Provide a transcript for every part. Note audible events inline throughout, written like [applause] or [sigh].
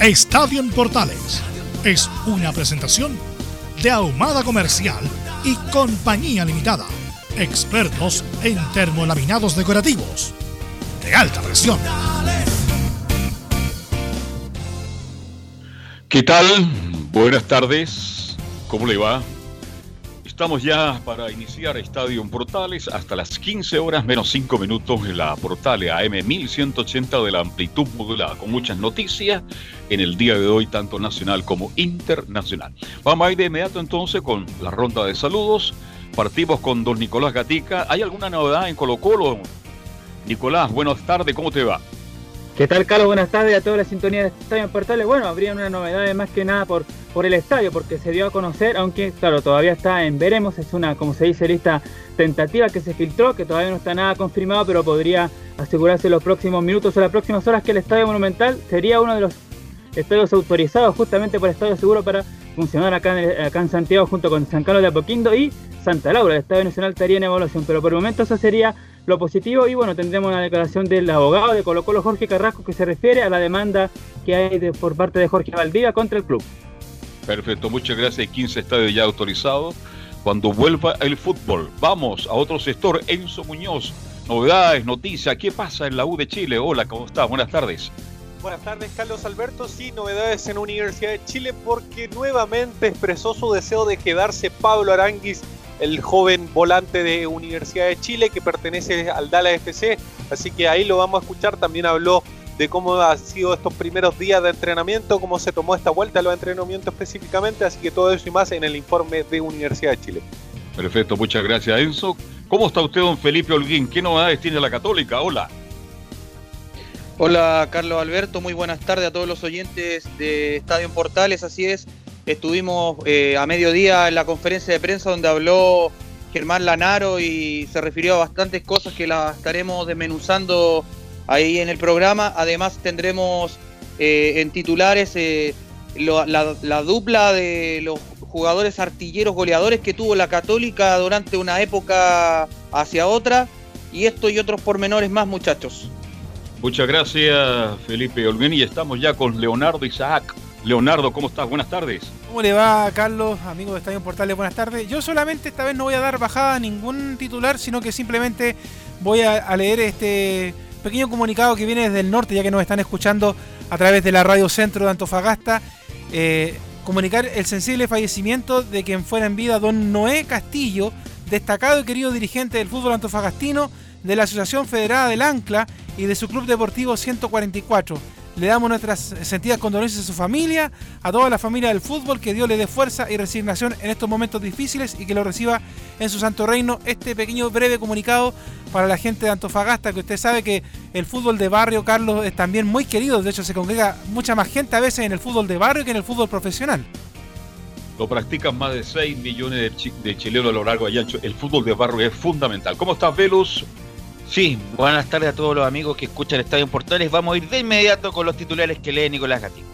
Estadio en Portales es una presentación de Ahumada Comercial y Compañía Limitada. Expertos en termolaminados decorativos de alta presión. ¿Qué tal? Buenas tardes. ¿Cómo le va? Estamos ya para iniciar Estadio Portales hasta las 15 horas menos 5 minutos en la Portale AM 1180 de la amplitud modulada, con muchas noticias en el día de hoy, tanto nacional como internacional. Vamos a ir de inmediato entonces con la ronda de saludos. Partimos con don Nicolás Gatica. ¿Hay alguna novedad en Colo Colo? Nicolás, buenas tardes, ¿cómo te va? ¿Qué tal, Carlos? Buenas tardes a toda la sintonía de Estadio en Portales. Bueno, habría una novedad más que nada por, por el estadio, porque se dio a conocer, aunque claro, todavía está en veremos, es una, como se dice, lista tentativa que se filtró, que todavía no está nada confirmado, pero podría asegurarse en los próximos minutos o las próximas horas que el Estadio Monumental sería uno de los estadios autorizados justamente por Estadio Seguro para funcionar acá en, acá en Santiago junto con San Carlos de Apoquindo y Santa Laura. El Estadio Nacional estaría en evaluación, pero por el momento eso sería lo positivo y bueno, tendremos una declaración del abogado de Colo Colo Jorge Carrasco que se refiere a la demanda que hay de, por parte de Jorge Valdivia contra el club. Perfecto, muchas gracias. Hay 15 estadios ya autorizados. Cuando vuelva el fútbol, vamos a otro sector. Enzo Muñoz, novedades, noticias, ¿qué pasa en la U de Chile? Hola, ¿cómo estás? Buenas tardes. Buenas tardes, Carlos Alberto. Sí, novedades en Universidad de Chile porque nuevamente expresó su deseo de quedarse Pablo Aranguis el joven volante de Universidad de Chile que pertenece al Dala FC. Así que ahí lo vamos a escuchar. También habló de cómo han sido estos primeros días de entrenamiento, cómo se tomó esta vuelta a los entrenamientos específicamente. Así que todo eso y más en el informe de Universidad de Chile. Perfecto, muchas gracias Enzo. ¿Cómo está usted, don Felipe Holguín? ¿Qué novedades tiene la Católica? Hola. Hola Carlos Alberto, muy buenas tardes a todos los oyentes de Estadio en Portales, así es. Estuvimos eh, a mediodía en la conferencia de prensa donde habló Germán Lanaro y se refirió a bastantes cosas que las estaremos desmenuzando ahí en el programa. Además tendremos eh, en titulares eh, la, la, dupla de los jugadores artilleros goleadores que tuvo la Católica durante una época hacia otra. Y esto y otros pormenores más, muchachos. Muchas gracias, Felipe Olguín. Y estamos ya con Leonardo Isaac. Leonardo, ¿cómo estás? Buenas tardes. ¿Cómo le va, Carlos, amigo de Estadio Portales? Buenas tardes. Yo solamente esta vez no voy a dar bajada a ningún titular, sino que simplemente voy a, leer este pequeño comunicado que viene desde el norte, ya que nos están escuchando a través de la Radio Centro de Antofagasta. Eh, comunicar el sensible fallecimiento de quien fuera en vida don Noé Castillo, destacado y querido dirigente del fútbol antofagastino, de la Asociación Federada del Ancla y de su Club Deportivo 144. Le damos nuestras sentidas condolencias a su familia, a toda la familia del fútbol, que Dios le dé fuerza y resignación en estos momentos difíciles y que lo reciba en su santo reino. Este pequeño breve comunicado para la gente de Antofagasta, que usted sabe que el fútbol de barrio, Carlos, es también muy querido. De hecho, se congrega mucha más gente a veces en el fútbol de barrio que en el fútbol profesional. Lo practican más de 6 millones de, chi de chilenos a lo largo y ancho. El fútbol de barrio es fundamental. ¿Cómo estás, Velus? Sí, buenas tardes a todos los amigos que escuchan el Estadio en Portales. Vamos a ir de inmediato con los titulares que lee Nicolás Gatín.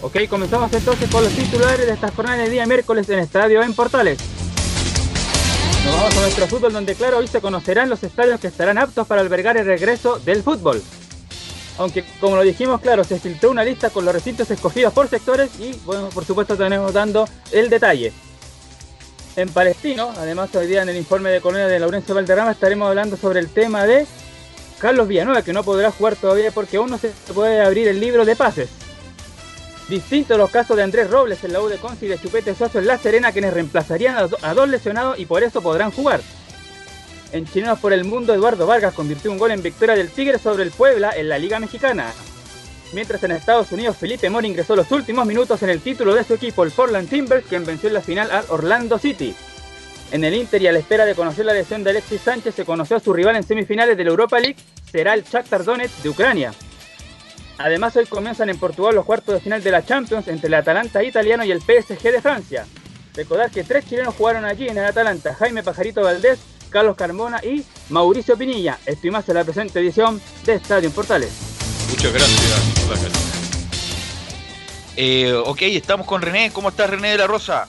Ok, comenzamos entonces con los titulares de esta jornada de día miércoles en Estadio en Portales. Nos vamos a nuestro fútbol donde claro hoy se conocerán los estadios que estarán aptos para albergar el regreso del fútbol. Aunque como lo dijimos, claro, se filtró una lista con los recintos escogidos por sectores y bueno, por supuesto tenemos dando el detalle. En Palestino, además hoy día en el informe de Colonia de Laurencio Valderrama estaremos hablando sobre el tema de Carlos Villanueva, que no podrá jugar todavía porque aún no se puede abrir el libro de pases. Distinto a los casos de Andrés Robles en la U de Conci y de Chupete Suazo en La Serena, quienes reemplazarían a, dos lesionados y por eso podrán jugar. En Chilenos por el Mundo, Eduardo Vargas convirtió un gol en victoria del Tigre sobre el Puebla en la Liga Mexicana. Mientras en Estados Unidos, Felipe Mora ingresó los últimos minutos en el título de su equipo, el Portland Timbers, quien venció en la final al Orlando City. En el Inter y a la espera de conocer la lesión de Alexis Sánchez, se conoció a su rival en semifinales de la Europa League, será el Shakhtar Donetsk de Ucrania. Además, hoy comienzan en Portugal los cuartos de final de la Champions entre el Atalanta italiano y el PSG de Francia. Recordar que tres chilenos jugaron allí en el Atalanta, Jaime Pajarito Valdés, Carlos Carmona y Mauricio Pinilla. Esto y más en la presente edición de Estadio Portales. Muchas gracias, eh, ok, estamos con René. ¿Cómo estás, René de la Rosa?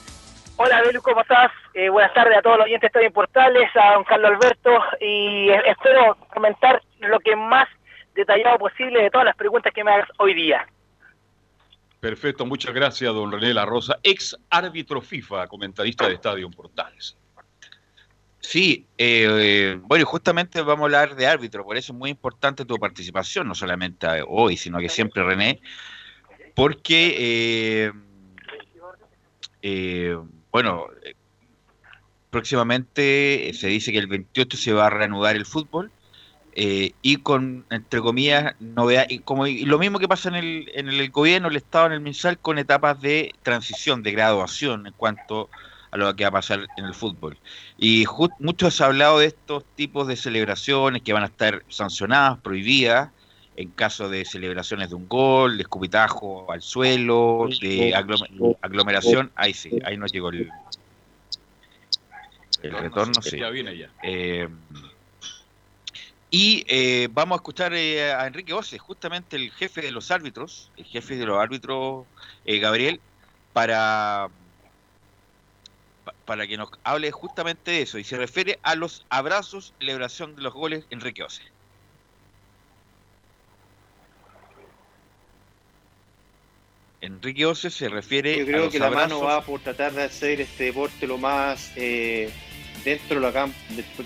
Hola, Belu, ¿cómo estás? Eh, buenas tardes a todos los oyentes de Estadio Portales, a don Carlos Alberto, y espero comentar lo que más detallado posible de todas las preguntas que me hagas hoy día. Perfecto, muchas gracias, don René La Rosa, ex árbitro FIFA, comentarista de Estadio Portales. Sí, eh, bueno, justamente vamos a hablar de árbitro, por eso es muy importante tu participación, no solamente hoy, sino que siempre, René, porque, eh, eh, bueno, próximamente se dice que el 28 se va a reanudar el fútbol eh, y con, entre comillas, novedad, y como lo mismo que pasa en el, en el gobierno, el Estado, en el MinSal, con etapas de transición, de graduación en cuanto lo que va a pasar en el fútbol. Y muchos han hablado de estos tipos de celebraciones que van a estar sancionadas, prohibidas, en caso de celebraciones de un gol, de escupitajo al suelo, de aglomeración. Ahí sí, ahí nos llegó el, el retorno. Sí. Ya viene ya. Eh, y eh, vamos a escuchar eh, a Enrique Oce, justamente el jefe de los árbitros, el jefe de los árbitros, eh, Gabriel, para, para que nos hable justamente de eso. Y se refiere a los abrazos, celebración de los goles, Enrique Oce. Enrique Oce se refiere Yo creo que la mano va por tratar de hacer este deporte lo más dentro,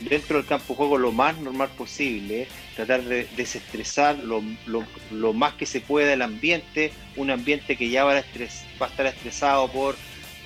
dentro del campo de juego lo más normal posible, tratar de desestresar lo, lo, más que se pueda el ambiente, un ambiente que ya va a, va a estar estresado por,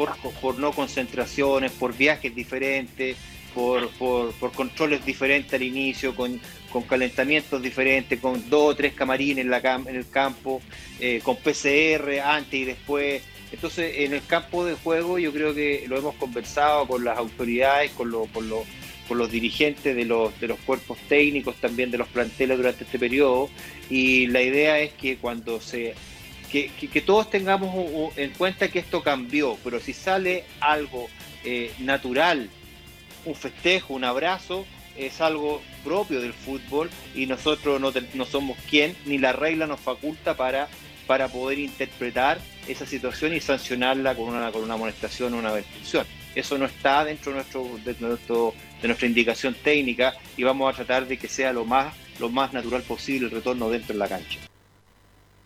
por, por, no concentraciones, por viajes diferentes, por, por, controles diferentes al inicio, con, con, calentamientos diferentes, con dos o tres camarines en, la, en el campo, eh, con PCR antes y después. Entonces, en el campo de juego yo creo que lo hemos conversado con las autoridades, con, con, los dirigentes de los, de los cuerpos técnicos, también de los planteles durante este periodo, y la idea es que cuando se... Que, todos tengamos en cuenta que esto cambió, pero si sale algo eh, natural, un festejo, un abrazo, es algo propio del fútbol y nosotros no, no somos quien, ni la regla nos faculta para para poder interpretar esa situación y sancionarla con una, con una amonestación o una avertición. Eso no está dentro de, nuestro, de, de nuestra indicación técnica y vamos a tratar de que sea lo más, lo más natural posible el retorno dentro de la cancha.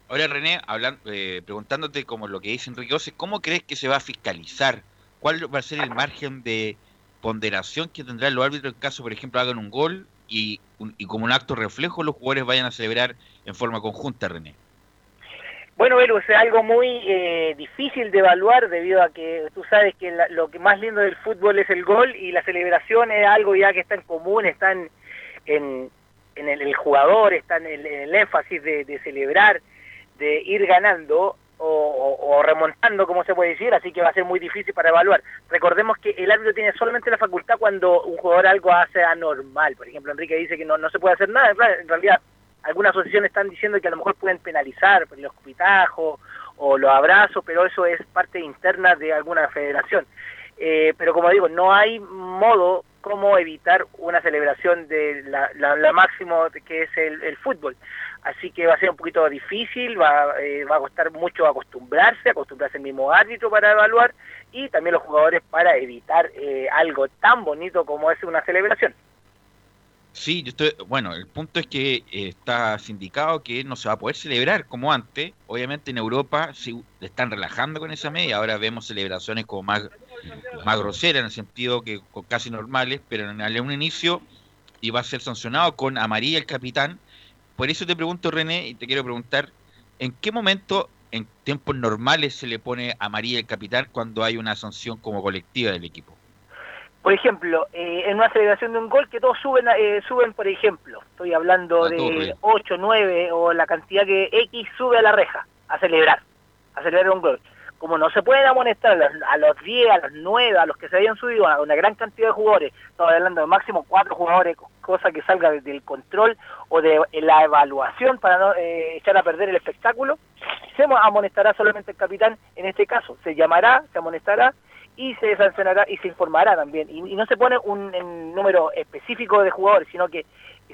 Ahora René, hablando, eh, preguntándote como lo que dice Enrique Ose, ¿cómo crees que se va a fiscalizar? ¿Cuál va a ser el margen de ponderación que tendrá el árbitro en caso, por ejemplo, hagan un gol y, y como un acto reflejo los jugadores vayan a celebrar en forma conjunta, René? Bueno, Belu, es algo muy eh, difícil de evaluar debido a que tú sabes que lo que más lindo del fútbol es el gol y la celebración es algo ya que está en común, está en, en, el, jugador, está en el, énfasis de, celebrar, de ir ganando o, remontando, como se puede decir, así que va a ser muy difícil para evaluar. Recordemos que el árbitro tiene solamente la facultad cuando un jugador algo hace anormal. Por ejemplo, Enrique dice que no, no se puede hacer nada, en realidad algunas asociaciones están diciendo que a lo mejor pueden penalizar por los cupitajos o los abrazos, pero eso es parte interna de alguna federación. Eh, pero como digo, no hay modo como evitar una celebración de la, máximo que es el, fútbol. Así que va a ser un poquito difícil, va, eh, va a costar mucho acostumbrarse, acostumbrarse al mismo árbitro para evaluar y también los jugadores para evitar eh, algo tan bonito como es una celebración. Sí, yo estoy, bueno, el punto es que eh, está sindicado que no se va a poder celebrar como antes. Obviamente en Europa se están relajando con esa media, ahora vemos celebraciones como más, más groseras en el sentido que casi normales, pero en un inicio iba a ser sancionado con amarilla el capitán por eso te pregunto, René, y te quiero preguntar, ¿en qué momento en tiempos normales se le pone a María el capitán cuando hay una sanción como colectiva del equipo? Por ejemplo, eh, en una celebración de un gol que todos suben, eh, suben por ejemplo, estoy hablando de 8, 9 o la cantidad que X sube a la reja a celebrar, a celebrar un gol. Como no se pueden amonestar a los, 10, a los 9, a los que se habían subido, a una gran cantidad de jugadores, estoy hablando de máximo 4 jugadores, cosa que salga del control o de la evaluación para no eh, echar a perder el espectáculo, se amonestará solamente el capitán en este caso, se llamará, se amonestará y se sancionará y se informará también. Y, no se pone un, número específico de jugadores, sino que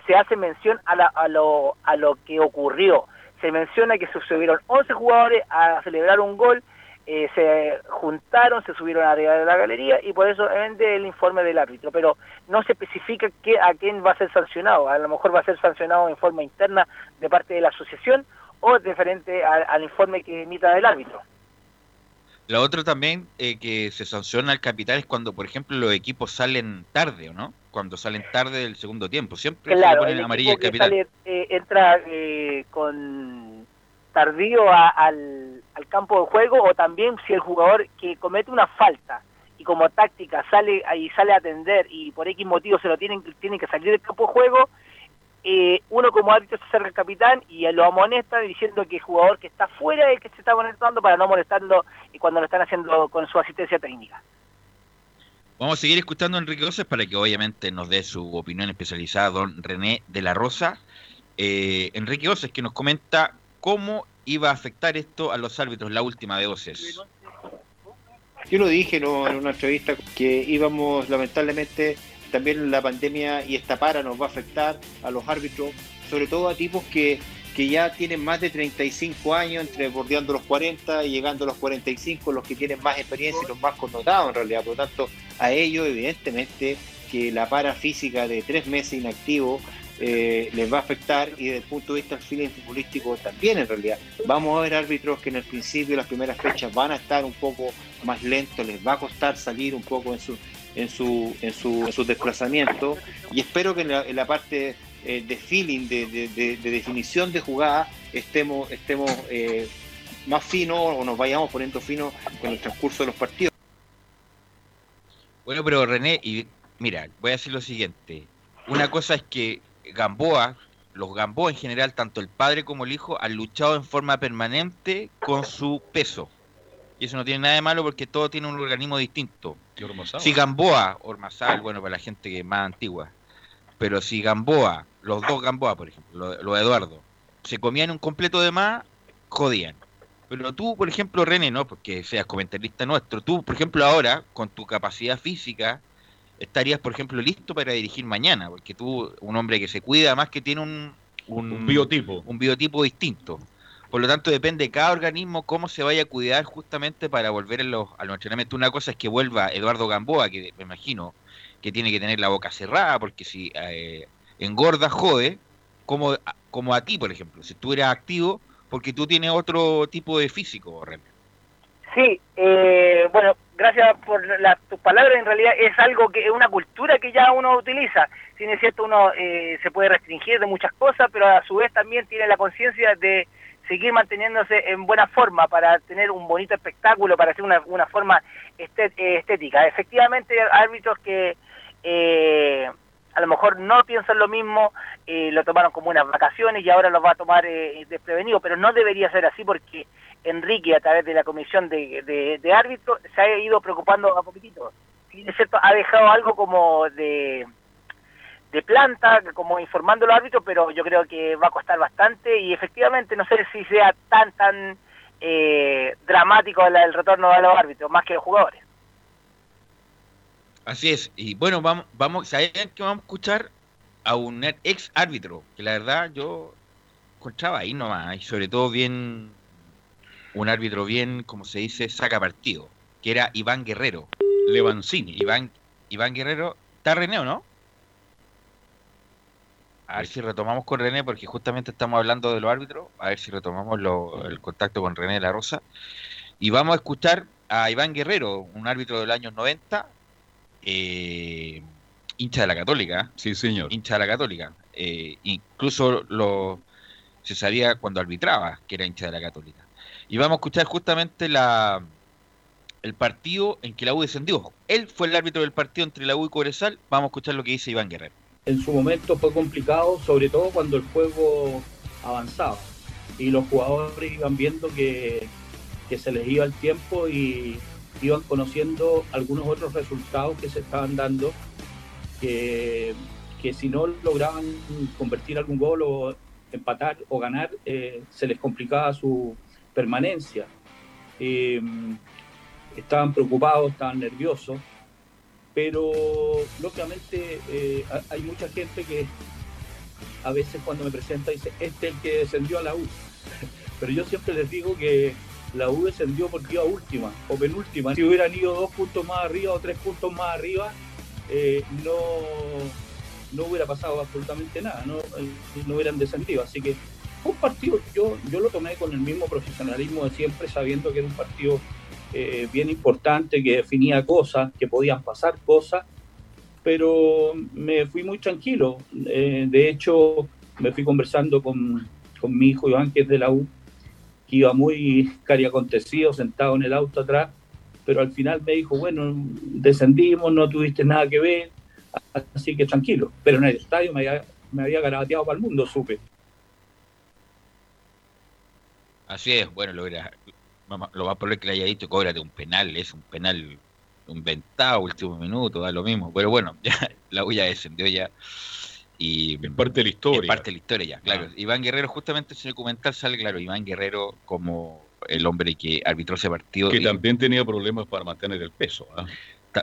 se hace mención a, a, lo, a lo que ocurrió. Se menciona que se subieron 11 jugadores a celebrar un gol, eh, se juntaron, se subieron arriba de la galería y por eso vende el informe del árbitro, pero no se especifica qué, a quién va a ser sancionado. A lo mejor va a ser sancionado en forma interna de parte de la asociación o diferente al informe que emita el árbitro. Lo otro también eh, que se sanciona al capital es cuando, por ejemplo, los equipos salen tarde, ¿o no? Cuando salen tarde del segundo tiempo. Siempre se le ponen amarilla al capital. Eh, entra eh, con tardío al, campo de juego o también si el jugador que comete una falta y como táctica sale y sale a atender y por X motivo se lo tienen, tienen que salir del campo de juego, eh, uno como árbitro se acerca al capitán y lo amonesta diciendo que el jugador que está fuera es el que se está amonestando para no molestarlo y cuando lo están haciendo con su asistencia técnica. Vamos a seguir escuchando a Enrique Oces para que obviamente nos dé su opinión especializada don René de la Rosa. Eh, Enrique Oces que nos comenta cómo iba a afectar esto a los árbitros, la última de Oces. Yo lo dije en una entrevista que íbamos lamentablemente también la pandemia y esta para nos va a afectar a los árbitros, sobre todo a tipos que, que ya tienen más de 35 años, entre bordeando los 40 y llegando a los 45, los que tienen más experiencia y los más connotados en realidad. Por lo tanto, a ellos evidentemente que la para física de tres meses inactivo eh, les va a afectar y desde el punto de vista del feeling futbolístico también en realidad. Vamos a ver árbitros que en el principio, las primeras fechas, van a estar un poco más lentos, les va a costar salir un poco en su, en su, en su, en su desplazamiento y espero que en la, parte eh, de feeling, de, definición de jugada, estemos, estemos eh, más finos o nos vayamos poniendo finos con el transcurso de los partidos. Bueno, pero René, y mira, voy a decir lo siguiente. Una cosa es que Gamboa, los Gamboa en general, tanto el padre como el hijo, han luchado en forma permanente con su peso. Y eso no tiene nada de malo porque todo tiene un organismo distinto. Si Gamboa, Ormazal, bueno, para la gente que es más antigua, pero si Gamboa, los dos Gamboa, por ejemplo, los, de Eduardo, se comían un completo de más, jodían. Pero tú, por ejemplo, René, no porque seas comentarista nuestro, tú, por ejemplo, ahora, con tu capacidad física, estarías, por ejemplo, listo para dirigir mañana, porque tú, un hombre que se cuida, más que tiene un, un biotipo. Un biotipo distinto. Por lo tanto, depende de cada organismo cómo se vaya a cuidar justamente para volver a los, a los entrenamientos. Una cosa es que vuelva Eduardo Gamboa, que me imagino que tiene que tener la boca cerrada, porque si eh, engorda, jode, como, como a ti, por ejemplo, si tú eres activo, porque tú tienes otro tipo de físico, René. Sí, eh, bueno, gracias por tus palabras. En realidad es algo que es una cultura que ya uno utiliza. Si es cierto, uno eh, se puede restringir de muchas cosas, pero a su vez también tiene la conciencia de seguir manteniéndose en buena forma para tener un bonito espectáculo, para hacer una, una forma estética. Efectivamente, árbitros que eh, a lo mejor no piensan lo mismo, eh, lo tomaron como unas vacaciones y ahora los va a tomar eh, desprevenido, pero no debería ser así porque Enrique, a través de la comisión de, de, árbitros, se ha ido preocupando a poquitito. cierto, ha dejado algo como de de planta, como informando al árbitro, pero yo creo que va a costar bastante y efectivamente no sé si sea tan, tan eh, dramático el, retorno de los árbitros, más que los jugadores. Así es, y bueno, vamos, vamos, ¿saben que vamos a escuchar a un ex árbitro? Que la verdad yo encontraba ahí nomás, y sobre todo bien, un árbitro bien, como se dice, saca partido, que era Iván Guerrero. Levancini. Iván, Iván Guerrero, ¿está René o no? A ver si retomamos con René, porque justamente estamos hablando de los árbitros. A ver si retomamos el contacto con René de la Rosa. Y vamos a escuchar a Iván Guerrero, un árbitro del año 90, hincha de la Católica. Sí, señor. Hincha de la Católica. Eh, incluso lo, se sabía cuando arbitraba que era hincha de la Católica. Y vamos a escuchar justamente la, el partido en que la U descendió. Él fue el árbitro del partido entre la U y Cobresal. Vamos a escuchar lo que dice Iván Guerrero. En su momento fue complicado, sobre todo cuando el juego avanzaba y los jugadores iban viendo que, que se les iba el tiempo y iban conociendo algunos otros resultados que se estaban dando, que, que si no lograban convertir algún gol o empatar o ganar, eh, se les complicaba su permanencia. Eh, estaban preocupados, estaban nerviosos, pero lógicamente eh, hay mucha gente que a veces cuando me presenta dice, este es el que descendió a la U. [laughs] Pero yo siempre les digo que la U descendió porque iba última o penúltima. Si hubieran ido dos puntos más arriba o tres puntos más arriba, no, no hubiera pasado absolutamente nada, no, no hubieran descendido. Así que un partido, yo, yo lo tomé con el mismo profesionalismo de siempre, sabiendo que era un partido eh, bien importante, que definía cosas, que podían pasar cosas, pero me fui muy tranquilo. Eh, de hecho, me fui conversando con, con, mi hijo Iván, que es de la U, que iba muy cariacontecido, sentado en el auto atrás, pero al final me dijo, bueno, descendimos, no tuviste nada que ver, así que tranquilo. Pero en el estadio me había, me había garabateado para el mundo, supe. Así es, bueno, lo, era, lo más probable que le haya dicho, cóbrate un penal, es un penal inventado, último minuto, da lo mismo. Pero bueno, [laughs] ya la huya descendió ya. Y es parte de la historia. Es parte de la historia ya, claro. Ah. Iván Guerrero, justamente en el documental sale, claro, Iván Guerrero como el hombre que arbitró ese partido. Que también tenía problemas para mantener el peso. ¿ah?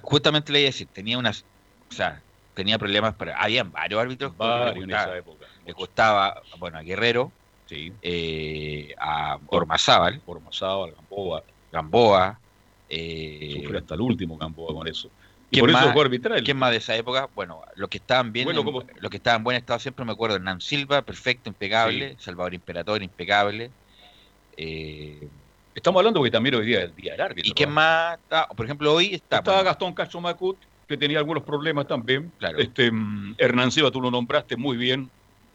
Justamente le iba a decir, tenía unas, o sea, tenía problemas para, habían varios árbitros. Varios en esa época. Le costaba, bueno, a Guerrero, sí. eh, a Ormazábal, Ormazábal, Gamboa. Gamboa. Eh, hasta el último Gamboa con eso. Y por eso fue arbitral. ¿Quién más de esa época? Bueno, los que estaban bien, bueno, como... los que estaban en buen estado siempre me acuerdo, Hernán Silva, perfecto, impecable, sí. Salvador Imperador, impecable. Eh, Estamos hablando que también hoy día es el día del árbitro. ¿Y quién más está? Por ejemplo, hoy está. Estaba bueno, Gastón Castro Macut, que tenía algunos problemas también. Claro. Este, um, Hernán Silva, tú lo nombraste muy bien.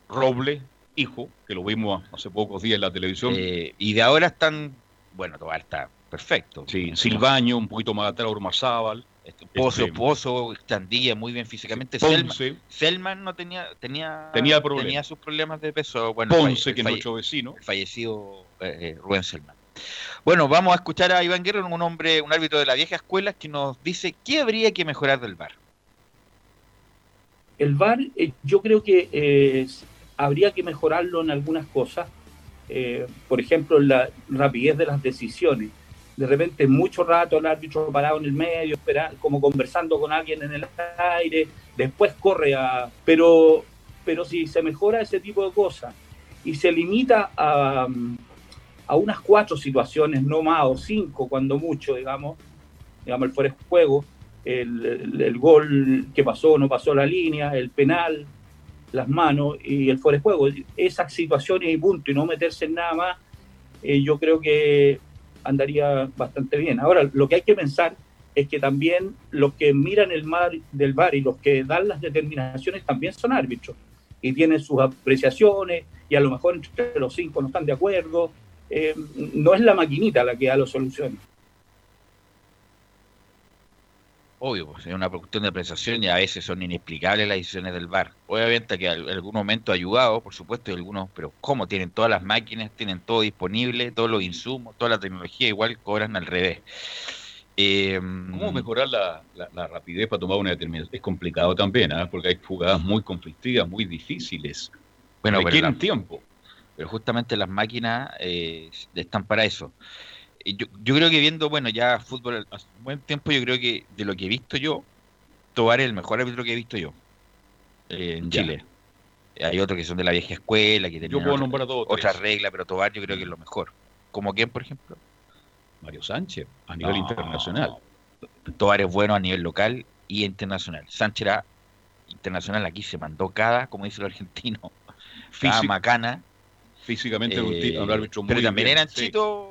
Roble, hijo, que lo vimos hace pocos días en la televisión. Eh, y de ahora están, bueno, todavía está perfecto. Sí, Silvaño, un poquito más atrás, Ormazábal. Este, Pozo, este, Pozo, Chandilla, muy bien físicamente. Ponce. Selman no tenía, tenía, tenía, problemas. tenía sus problemas de peso. Bueno, Ponce, que es nuestro vecino. El fallecido eh, Rubén Selman. Bueno, vamos a escuchar a Iván Guerrero, un hombre, un árbitro de la vieja escuela, que nos dice qué habría que mejorar del VAR. El VAR, eh, yo creo que eh, habría que mejorarlo en algunas cosas. Eh, por ejemplo, la rapidez de las decisiones. De repente, mucho rato el árbitro parado en el medio, esperar, como conversando con alguien en el aire, después corre a. Pero, pero si se mejora ese tipo de cosas y se limita a, a unas cuatro situaciones, no más, o cinco cuando mucho, digamos, digamos, el fuera de juego, el, el, el, gol que pasó, no pasó la línea, el penal, las manos y el fuera de juego. Esas situaciones y punto, y no meterse en nada más, eh, yo creo que andaría bastante bien. Ahora, lo que hay que pensar es que también los que miran el mar del bar y los que dan las determinaciones también son árbitros y tienen sus apreciaciones y a lo mejor entre los cinco no están de acuerdo eh, no es la maquinita la que da las soluciones. Obvio, pues, es una cuestión de apreciación y a veces son inexplicables las decisiones del VAR. Obviamente que en algún momento ha ayudado, por supuesto, y algunos, pero ¿cómo? Tienen todas las máquinas, tienen todo disponible, todos los insumos, toda la tecnología, igual cobran al revés. Eh, ¿Cómo mejorar la, la, la, rapidez para tomar una determinación? Es complicado también, ¿eh? porque hay jugadas muy conflictivas, muy difíciles. Bueno, requieren tiempo pero justamente las máquinas eh, están para eso. Yo, yo, creo que viendo, bueno, ya fútbol hace un buen tiempo, yo creo que de lo que he visto yo, Tobar es el mejor árbitro que he visto yo eh, en ya. Chile. Hay otros que son de la vieja escuela, que tienen otra, otra regla, pero Tobar yo creo que es lo mejor. ¿Como quién, por ejemplo? Mario Sánchez, a nivel no, internacional. Tobar es bueno a nivel local y internacional. Sánchez era internacional, aquí se mandó cada, como dice el argentino, [laughs] cada macana físicamente eh, un, un, árbitro muy pero también bien, eran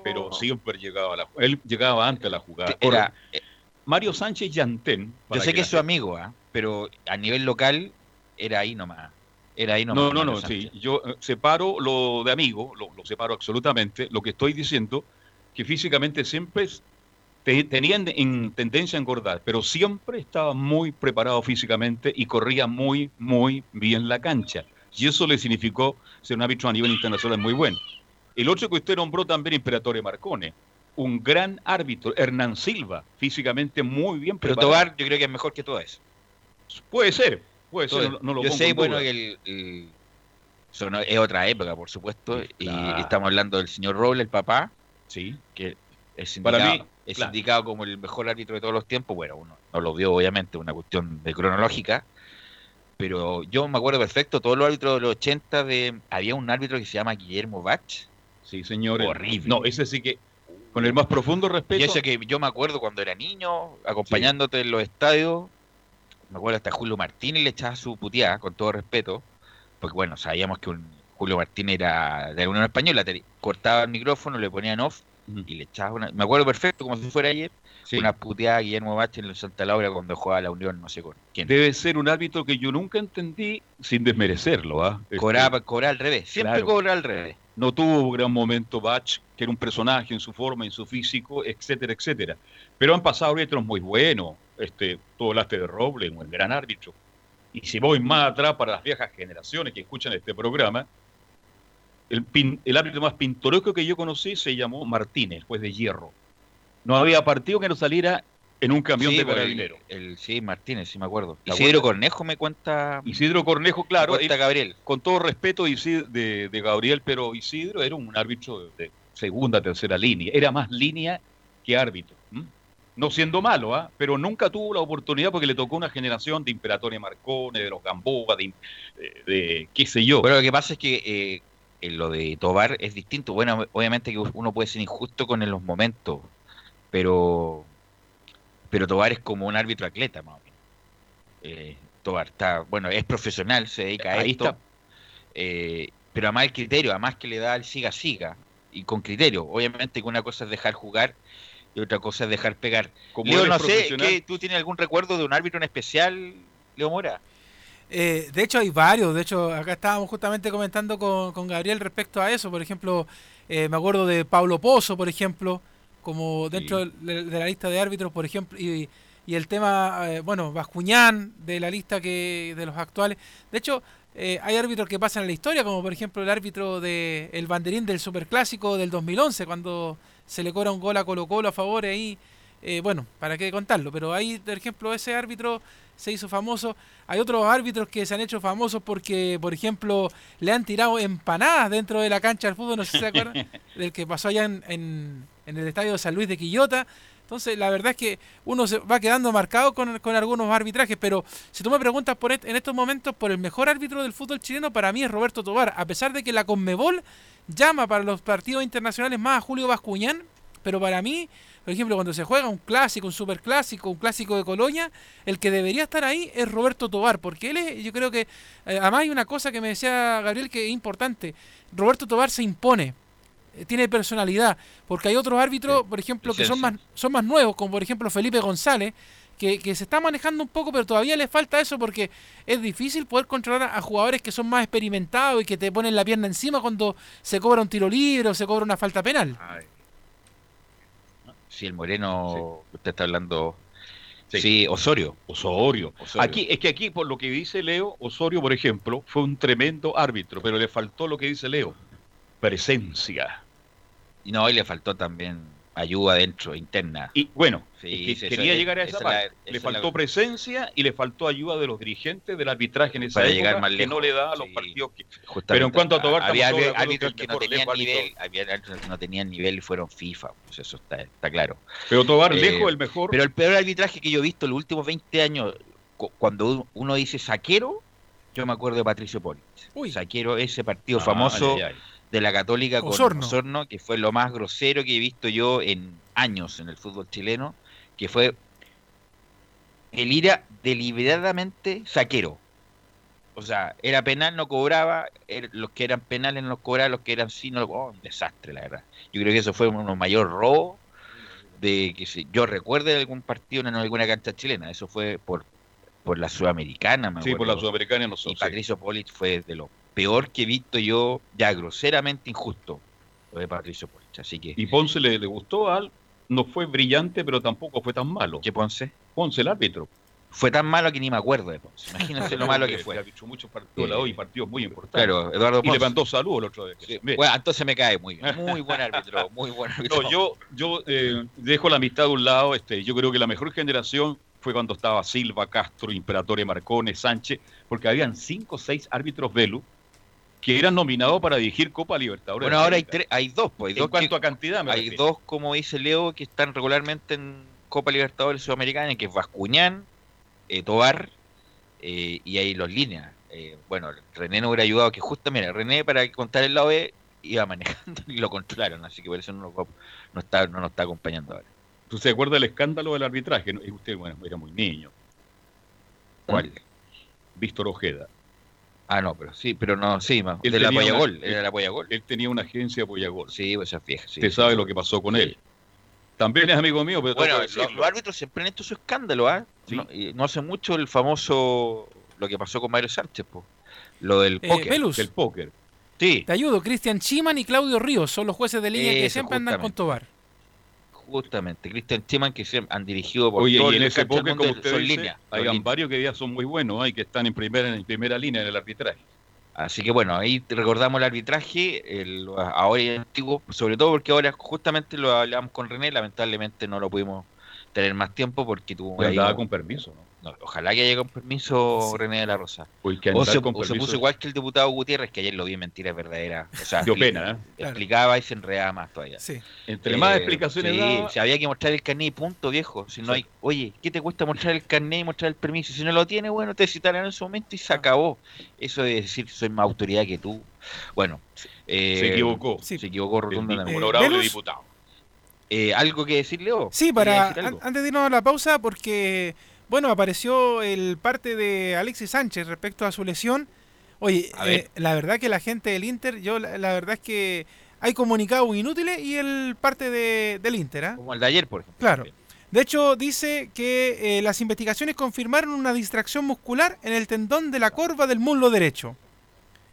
pero siempre llegaba a la él llegaba antes a la jugada era eh, Mario Sánchez Yantén yo sé que, que es su amigo ¿eh? pero a nivel local era ahí nomás Era ahí No, nomás, no, no, Manuel sí. Yo eh, separo lo de amigo, lo, lo separo absolutamente. Lo que estoy diciendo, que físicamente siempre te- tenían en tendencia a engordar, pero siempre estaba muy preparado físicamente y corría muy, muy bien la cancha. Y eso le significó ser un árbitro a nivel internacional muy bueno. El otro que usted nombró también, Imperatore Marcone, un gran árbitro, Hernán Silva, físicamente muy bien Pero preparado. Tobar yo creo que es mejor que todo eso. Puede ser, puede ser, Todo- no, no lo yo sé, en bueno, duda. que el, el- eso no- es otra época, por supuesto, y estamos hablando del señor Roble, el papá, Sí, que es Para indicado, mí, es claro. indicado como el mejor árbitro de todos los tiempos. Bueno, uno no lo vio, obviamente, una cuestión de cronológica, pero yo me acuerdo perfecto, todos los árbitros de los 80, de, había un árbitro que se llama Guillermo Bach, sí, señor. Horrible. No, ese sí que, con el más profundo respeto. y ese que yo me acuerdo cuando era niño, acompañándote en los estadios, me acuerdo hasta Julio Martínez le echaba su puteada, con todo respeto, porque bueno, sabíamos que un Julio Martínez era de la Unión Española, te cortaba el micrófono, le ponían off y le echaba una, me acuerdo perfecto como si fuera ayer, Sí. una puteada a Guillermo Bache en el Santa Laura cuando jugaba la Unión, no sé con quién. Debe ser un árbitro que yo nunca entendí sin desmerecerlo. ¿ah? Este, Cobraba, al revés, siempre Claro. cobra al revés. no tuvo un gran momento Bach, que era un personaje en su forma, en su físico, etcétera, etcétera. Pero han pasado árbitros muy buenos. Este, tú hablaste de Roble, un gran árbitro. Y si voy más atrás para las viejas generaciones que escuchan este programa, el, pin- el árbitro más pintoresco que yo conocí se llamó Martínez, juez de hierro. No había partido que no saliera en un camión Sí, de por el- carabineros. El, sí, Martínez, sí me acuerdo. ¿Te Isidro? Cornejo me cuenta, Isidro Cornejo, claro, cuenta él- Gabriel. con todo respeto de, de Gabriel, pero Isidro era un árbitro de segunda, tercera línea. Era más línea que árbitro. No siendo malo, ¿ah? pero nunca tuvo la oportunidad porque le tocó una generación de Imperatore Marcone, de los Gamboa, de, de- qué sé yo. Bueno, lo que pasa es que eh, en lo de Tobar es distinto. Bueno, obviamente que uno puede ser injusto con los momentos, pero pero Tobar es como un árbitro atleta, más o menos. Eh, Tobar está, bueno, es profesional, se dedica a Ahí esto, eh, pero además el criterio, además que le da el siga-siga, y con criterio. Obviamente que una cosa es dejar jugar y otra cosa es dejar pegar. Como Leo, no sé, ¿qué- ¿tú tienes algún recuerdo de un árbitro en especial, Leo Mora? Eh, de hecho, hay varios. De hecho, acá estábamos justamente comentando con, con Gabriel respecto a eso. Por ejemplo, eh, me acuerdo de Pablo Pozo, por ejemplo, como dentro Sí. de, de la lista de árbitros, por ejemplo, y, y el tema, eh, bueno, Bascuñán, de la lista que de los actuales. De hecho, eh, hay árbitros que pasan a la historia, como por ejemplo el árbitro de el banderín del Superclásico del 2011, cuando se le cobra un gol a Colo Colo a favor ahí. eh, bueno, para qué contarlo, pero ahí, por ejemplo, ese árbitro se hizo famoso. Hay otros árbitros que se han hecho famosos porque, por ejemplo, le han tirado empanadas dentro de la cancha del fútbol, no sé si se acuerdan, [laughs] del que pasó allá en, en- en el estadio de San Luis de Quillota. Entonces, la verdad es que uno se va quedando marcado con, con algunos arbitrajes, pero si tú me preguntas por et- en estos momentos por el mejor árbitro del fútbol chileno, para mí es Roberto Tobar, a pesar de que la Conmebol llama para los partidos internacionales más a Julio Bascuñán, pero para mí, por ejemplo, cuando se juega un clásico, un superclásico, un clásico de Colonia, el que debería estar ahí es Roberto Tobar, porque él es, yo creo que, eh, además hay una cosa que me decía Gabriel que es importante, Roberto Tobar se impone, eh, tiene personalidad, porque hay otros árbitros, Sí, por ejemplo, que son más, son más nuevos, como por ejemplo Felipe González, que, que se está manejando un poco, pero todavía le falta eso porque es difícil poder controlar a, a jugadores que son más experimentados y que te ponen la pierna encima cuando se cobra un tiro libre o se cobra una falta penal. Si el Moreno, usted está hablando, Sí. sí, Osorio. Osorio. Osorio. Aquí, es que aquí, por lo que dice Leo, Osorio, por ejemplo, fue un tremendo árbitro, pero le faltó lo que dice Leo, presencia. Y no, y le faltó también ayuda dentro, interna. Y bueno, Sí, es que sí, quería eso- llegar a esa esa es la- parte. esa le la- faltó presencia y le faltó ayuda de los dirigentes del arbitraje en esa Para época, llegar más que no le da a los sí. partidos que... Justamente. Pero en cuanto a Tobar, había árbitros que no tenían nivel, había árbitros que no tenían nivel y fueron FIFA, pues eso está, está claro. Pero Tobar, Eh, lejos el mejor. Pero el peor arbitraje que yo he visto en los últimos 20 años, cu- cuando uno dice saquero, yo me acuerdo de Patricio Polit. Uy. Saquero, ese partido Ah, famoso ay. De la Católica con Osorno. Osorno. que fue lo más grosero que he visto yo en años en el fútbol chileno, que fue el ir a deliberadamente saquero. O sea, era penal, no cobraba, er- los que eran penales no los cobraba, los que eran sí, no lo oh, un desastre, la verdad. Yo creo que eso fue uno de los mayores robos de que se- yo recuerde de algún partido en alguna cancha chilena. Eso fue por por la Sudamericana, me Sí, por la Sudamericana no sé. Y Patricio Polit fue de lo peor que he visto yo, ya groseramente injusto, lo de Patricio Polit. Así que, Y Ponce le, le gustó al, no fue brillante, pero tampoco fue tan malo. ¿qué Ponce? Ponce el árbitro. Fue tan malo que ni me acuerdo de Ponce. Imagínense lo [laughs] malo que fue. ha dicho muchos partidos hoy, partidos muy importantes. Claro, Eduardo Y Ponce. le mandó saludos el otro día. Sí. Bueno, entonces me cae muy bien. Muy buen [laughs] árbitro, muy buen árbitro. No, yo, yo eh, dejo la amistad de un lado. Este, yo creo que la mejor generación fue cuando estaba Silva, Castro, Imperatore Marcone, Sánchez, porque habían cinco o seis árbitros Velu que eran nominados para dirigir Copa Libertadores. Bueno, ahora hay, tres, hay dos, pues. Hay En dos, cuanto que- a cantidad, me hay refiero. dos, como dice Leo, que están regularmente en Copa Libertadores Sudamericana, que es Vascuñán, eh, Tobar eh, y ahí los líneas. Eh, bueno, René no hubiera ayudado, que justo, mira, René para contar el lado B iba [laughs] manejando y lo controlaron, así que por eso no, no, está, no nos está acompañando ahora. ¿Tú se acuerdas del escándalo del arbitraje? No, y usted, bueno, era muy niño. ¿Cuál? Víctor Ojeda. Ah, no, pero sí, pero no, sí, Él del tenía apoyagol, una- era el apoyagol. Él tenía una agencia apoyagol. Sí, pues vieja. sí, Usted sí. sabe lo que pasó con él. También es amigo mío, pero Bueno, que los, árbitros siempre han hecho su escándalo, ¿ah? Sí. No, y no hace mucho el famoso, lo que pasó con Mario Sánchez, po. lo del Eh, póker. Del póker. Sí, te ayudo. Cristian Chiman y Claudio Ríos son los jueces de línea que Eso, siempre andan con justamente. Tobar. Justamente. Cristian Chiman, que siempre han dirigido por Oye, todo y en el ese cancha del póker, mundo, como usted son dice, líneas, son hay varios que ya son muy buenos, hay que están en primera, en primera línea en el arbitraje. Así que bueno, ahí recordamos el arbitraje, el, ahora y antiguo, sobre todo porque ahora justamente lo hablamos con René, lamentablemente no lo pudimos tener más tiempo porque tuvo andaba un- con permiso, ¿no? No, ojalá que haya con permiso René de la Rosa. Que O se, con o se puso igual que el diputado Gutiérrez, que ayer lo vi en Mentiras Verdaderas. O sea, Dio pena, ¿eh? Claro. explicaba y se enredaba más todavía. Sí. Entre más Eh, explicaciones sí, daba, si había que mostrar el carnet y punto, viejo. Si no hay, oye, ¿qué te cuesta mostrar el carnet y mostrar el permiso? Si no lo tienes, bueno, te citarán en su momento y se acabó. Eso de decir soy más autoridad que tú. Bueno, eh, se equivocó. Se equivocó El rotundamente. Eh, honorable Velus. diputado. Eh, ¿Algo que decir, Leo? Sí, ¿Quería para decir algo? an- antes de irnos a la pausa, porque bueno, apareció el parte de Alexis Sánchez respecto a su lesión. Oye, eh, la verdad que la gente del Inter, yo la, la verdad es que hay comunicados inútiles y el parte de, del Inter, ¿ah? Como el de ayer, por ejemplo. Claro. De hecho, dice que eh, las investigaciones confirmaron una distracción muscular en el tendón de la corva del muslo derecho.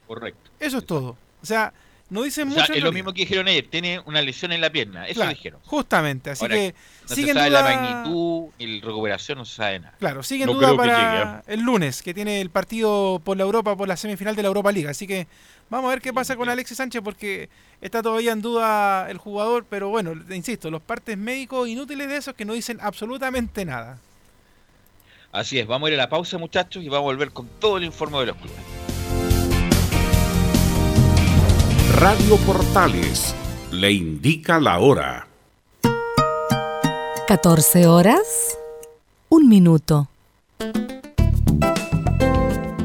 Correcto. Eso es todo. O sea, no dicen O sea, mucho. es lo mismo que dijeron ayer. Tiene una lesión en la pierna. Eso Claro, dijeron. Justamente, así Ahora, que No sigue se sabe duda- la magnitud ni la recuperación, no se sabe nada. Claro, sigue en No duda para el lunes, que tiene el partido por la Europa, por la semifinal de la Europa Liga. Así que vamos a ver qué pasa con Alexis Sánchez, porque está todavía en duda el jugador. Pero bueno, insisto, los partes médicos inútiles de esos que no dicen absolutamente nada. Así es, vamos a ir a la pausa, muchachos, y vamos a volver con todo el informe de los clubes. Radio Portales le indica la hora. 14 horas, un minuto.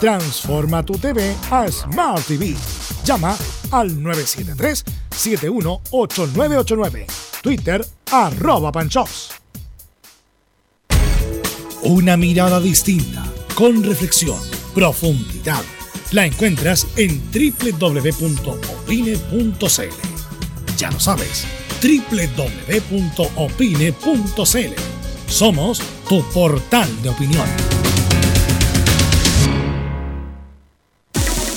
Transforma tu TV a Smart TV. Llama al 973-718989. Twitter arroba panchops. Una mirada distinta, con reflexión, profundidad la encuentras en www.opine.cl. Ya lo sabes, www.opine.cl. Somos tu portal de opinión.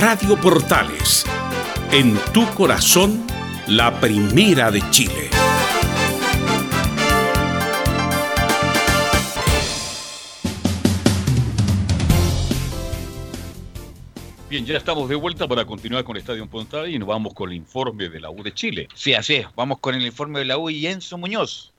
Radio Portales, en tu corazón, la primera de Chile. Bien, ya estamos de vuelta para continuar con Estadio Portales y nos vamos con el informe de la U de Chile. Sí, así es. Vamos con el informe de la U y Enzo Muñoz.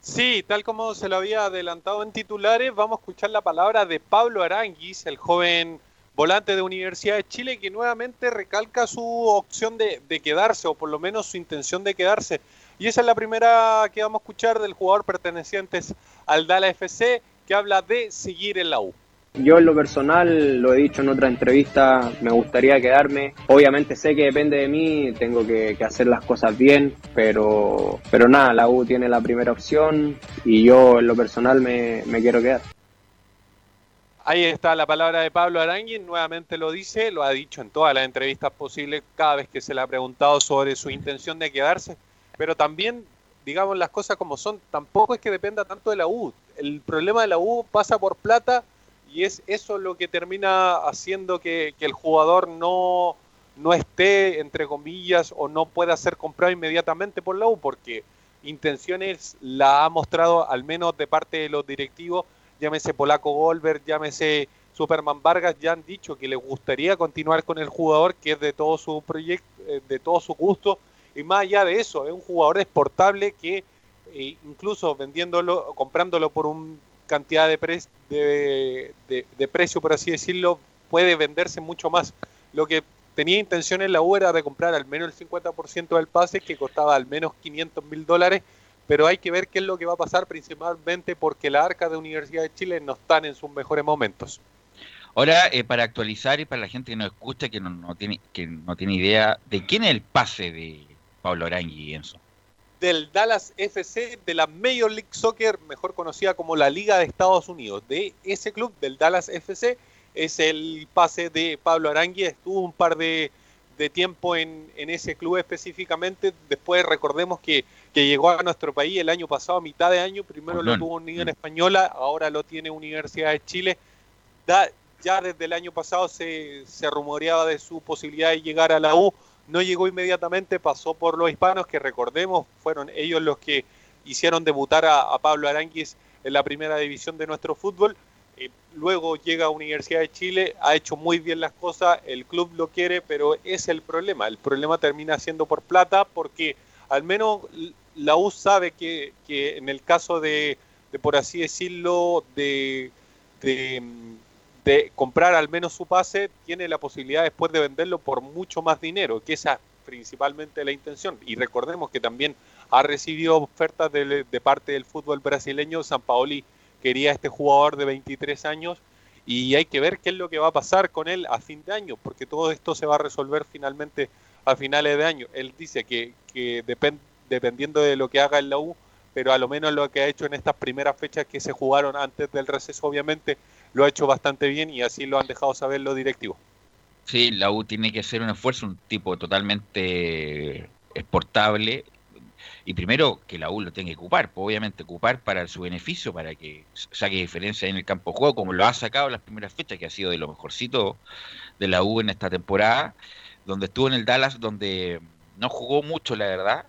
Sí, tal como se lo había adelantado en titulares, vamos a escuchar la palabra de Pablo Aranguis, el joven volante de Universidad de Chile, que nuevamente recalca su opción de, quedarse, o por lo menos su intención de quedarse. Y esa es la primera que vamos a escuchar del jugador perteneciente al Dala FC, que habla de seguir en la U. Yo en lo personal, lo he dicho en otra entrevista, me gustaría quedarme. Obviamente sé que depende de mí, tengo que, hacer las cosas bien, pero, pero nada, la U tiene la primera opción y yo en lo personal me quiero quedar. Ahí está la palabra de Pablo Arangui, nuevamente lo dice, lo ha dicho en todas las entrevistas posibles cada vez que se le ha preguntado sobre su intención de quedarse, pero también, digamos las cosas como son, tampoco es que dependa tanto de la U. El problema de la U pasa por plata y es eso lo que termina haciendo que, el jugador no, no esté, entre comillas, o no pueda ser comprado inmediatamente por la U, porque intenciones la ha mostrado al menos de parte de los directivos llámese Polaco Goldberg, llámese Superman Vargas, ya han dicho que les gustaría continuar con el jugador, que es de todo su proyecto, eh, de todo su gusto, y más allá de eso, es un jugador exportable que eh, incluso vendiéndolo, comprándolo por una cantidad de, de, precio, por así decirlo, puede venderse mucho más. Lo que tenía intención en la U era de comprar al menos el 50% del pase, que costaba al menos 500 mil dólares, pero hay que ver qué es lo que va a pasar principalmente porque la arca de Universidad de Chile no están en sus mejores momentos. Ahora, eh, para actualizar y para la gente que nos escucha, que no, tiene, que no tiene idea, ¿de quién es el pase de Pablo Arangui y Enzo? Del Dallas FC, de la Major League Soccer, mejor conocida como la Liga de Estados Unidos. De ese club, del Dallas FC, es el pase de Pablo Arangui. Estuvo un par de, tiempo en, en, ese club específicamente. Después recordemos que que llegó a nuestro país el año pasado, a mitad de año. Primero lo tuvo en mm. Española, ahora lo tiene Universidad de Chile. ya desde el año pasado se, rumoreaba de su posibilidad de llegar a la U. No llegó inmediatamente, pasó por los hispanos, que recordemos, fueron ellos los que hicieron debutar a, Pablo Aranguis en la primera división de nuestro fútbol. Eh, luego llega a Universidad de Chile, ha hecho muy bien las cosas, el club lo quiere, pero es el problema. El problema termina siendo por plata porque al menos la U sabe que, en el caso de, por así decirlo, de, de, comprar al menos su pase, tiene la posibilidad después de venderlo por mucho más dinero, que esa es principalmente la intención. Y recordemos que también ha recibido ofertas de, de parte del fútbol brasileño. San Paoli quería este jugador de 23 años y hay que ver qué es lo que va a pasar con él a fin de año, porque todo esto se va a resolver finalmente a finales de año. Él dice que, que dependiendo de lo que haga en la U, pero a lo menos lo que ha hecho en estas primeras fechas que se jugaron antes del receso, obviamente, lo ha hecho bastante bien y así lo han dejado saber los directivos. Sí, la U tiene que hacer un esfuerzo, un tipo totalmente exportable. Y primero que la U lo tenga que ocupar, pues obviamente ocupar para su beneficio, para que saque diferencia en el campo de juego, como lo ha sacado en las primeras fechas, que ha sido de lo mejorcito de la U en esta temporada, donde estuvo en el Dallas, donde no jugó mucho, la verdad.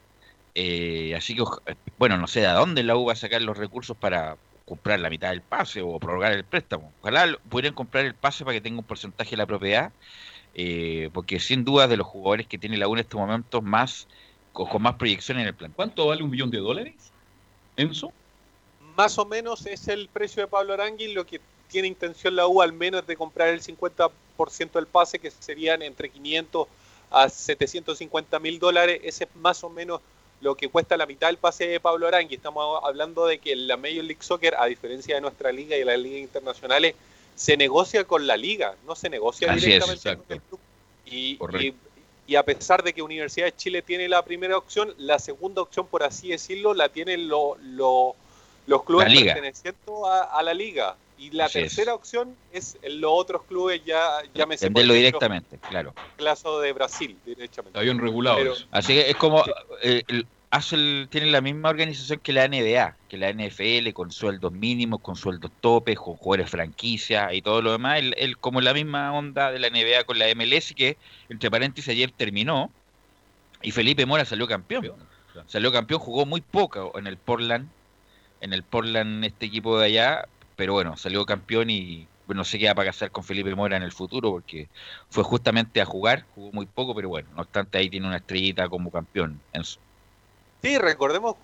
Eh, así que, bueno, no sé de dónde la U va a sacar los recursos para comprar la mitad del pase o prorrogar el préstamo. Ojalá pudieran comprar el pase para que tenga un porcentaje de la propiedad, eh, porque sin duda de los jugadores que tiene la U en estos momentos más con, más proyección en el plan. ¿Cuánto vale un millón de dólares, Enzo? Más o menos es el precio de Pablo Arangui, lo que tiene intención la U al menos de comprar el 50% del pase, que serían entre 500 a 750 mil dólares. Ese es más o menos lo que cuesta la mitad del pase de Pablo Arangui. Estamos hablando de que la Major League Soccer, a diferencia de nuestra liga y las ligas internacionales, se negocia con la liga, no se negocia directamente con el club. Y, y, a pesar de que Universidad de Chile tiene la primera opción, la segunda opción, por así decirlo, la tienen los clubes pertenecientes a, la liga. Y la tercera opción es los otros clubes, ya, ya me Venderlo directamente, claro. Caso de Brasil, directamente. Habían regulado Así que es como. Eh, tiene la misma organización que la NBA, que la NFL, con sueldos mínimos, con sueldos topes, con jugadores franquicia y todo lo demás. El, como la misma onda de la NBA con la MLS, que entre paréntesis ayer terminó y Felipe Mora salió campeón. Salió campeón, jugó muy poco en el Portland, en el Portland, este equipo de allá, pero bueno, salió campeón y no sé qué va a pasar con Felipe Mora en el futuro porque fue justamente a jugar, jugó muy poco, pero bueno, no obstante ahí tiene una estrellita como campeón. Enzo. Sí, recordemos,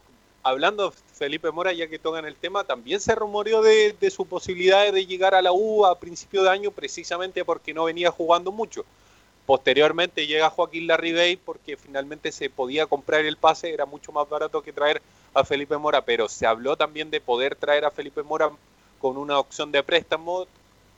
hablando Felipe Mora, ya que tocan el tema, también se rumoreó de, de su posibilidad de llegar a la U a principio de año precisamente porque no venía jugando mucho. Posteriormente llega Joaquín Larribey porque finalmente se podía comprar el pase, era mucho más barato que traer a Felipe Mora, pero se habló también de poder traer a Felipe Mora con una opción de préstamo,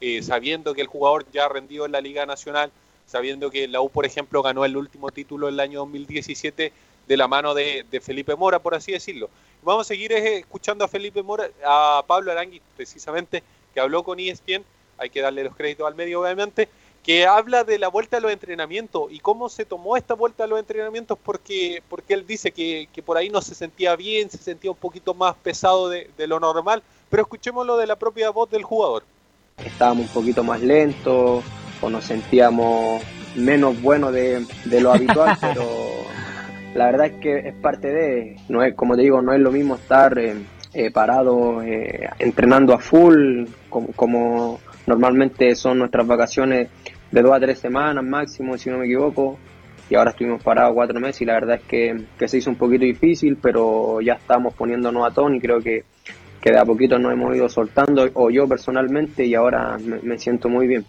eh, sabiendo que el jugador ya ha rendido en la Liga Nacional, sabiendo que la U, por ejemplo, ganó el último título en el año 2017 de la mano de, Felipe Mora, por así decirlo. Vamos a seguir eh, escuchando a Felipe Mora, a Pablo Arangui, precisamente, que habló con ESPN, hay que darle los créditos al medio, obviamente, que habla de la vuelta a los entrenamientos y cómo se tomó esta vuelta a los entrenamientos, porque, porque él dice que, por ahí no se sentía bien, se sentía un poquito más pesado de, lo normal, pero escuchémoslo de la propia voz del jugador. Estábamos un poquito más lentos o nos sentíamos menos buenos de, de lo habitual, [laughs] pero la verdad es que es parte de, no es como te digo, no es lo mismo estar eh, eh, parado eh, entrenando a full como, normalmente son nuestras vacaciones de dos a tres semanas máximo, si no me equivoco. Y ahora estuvimos parados cuatro meses y la verdad es que, se hizo un poquito difícil, pero ya estamos poniéndonos a tono y creo que, que de a poquito nos hemos ido soltando, o yo personalmente, y ahora me, siento muy bien.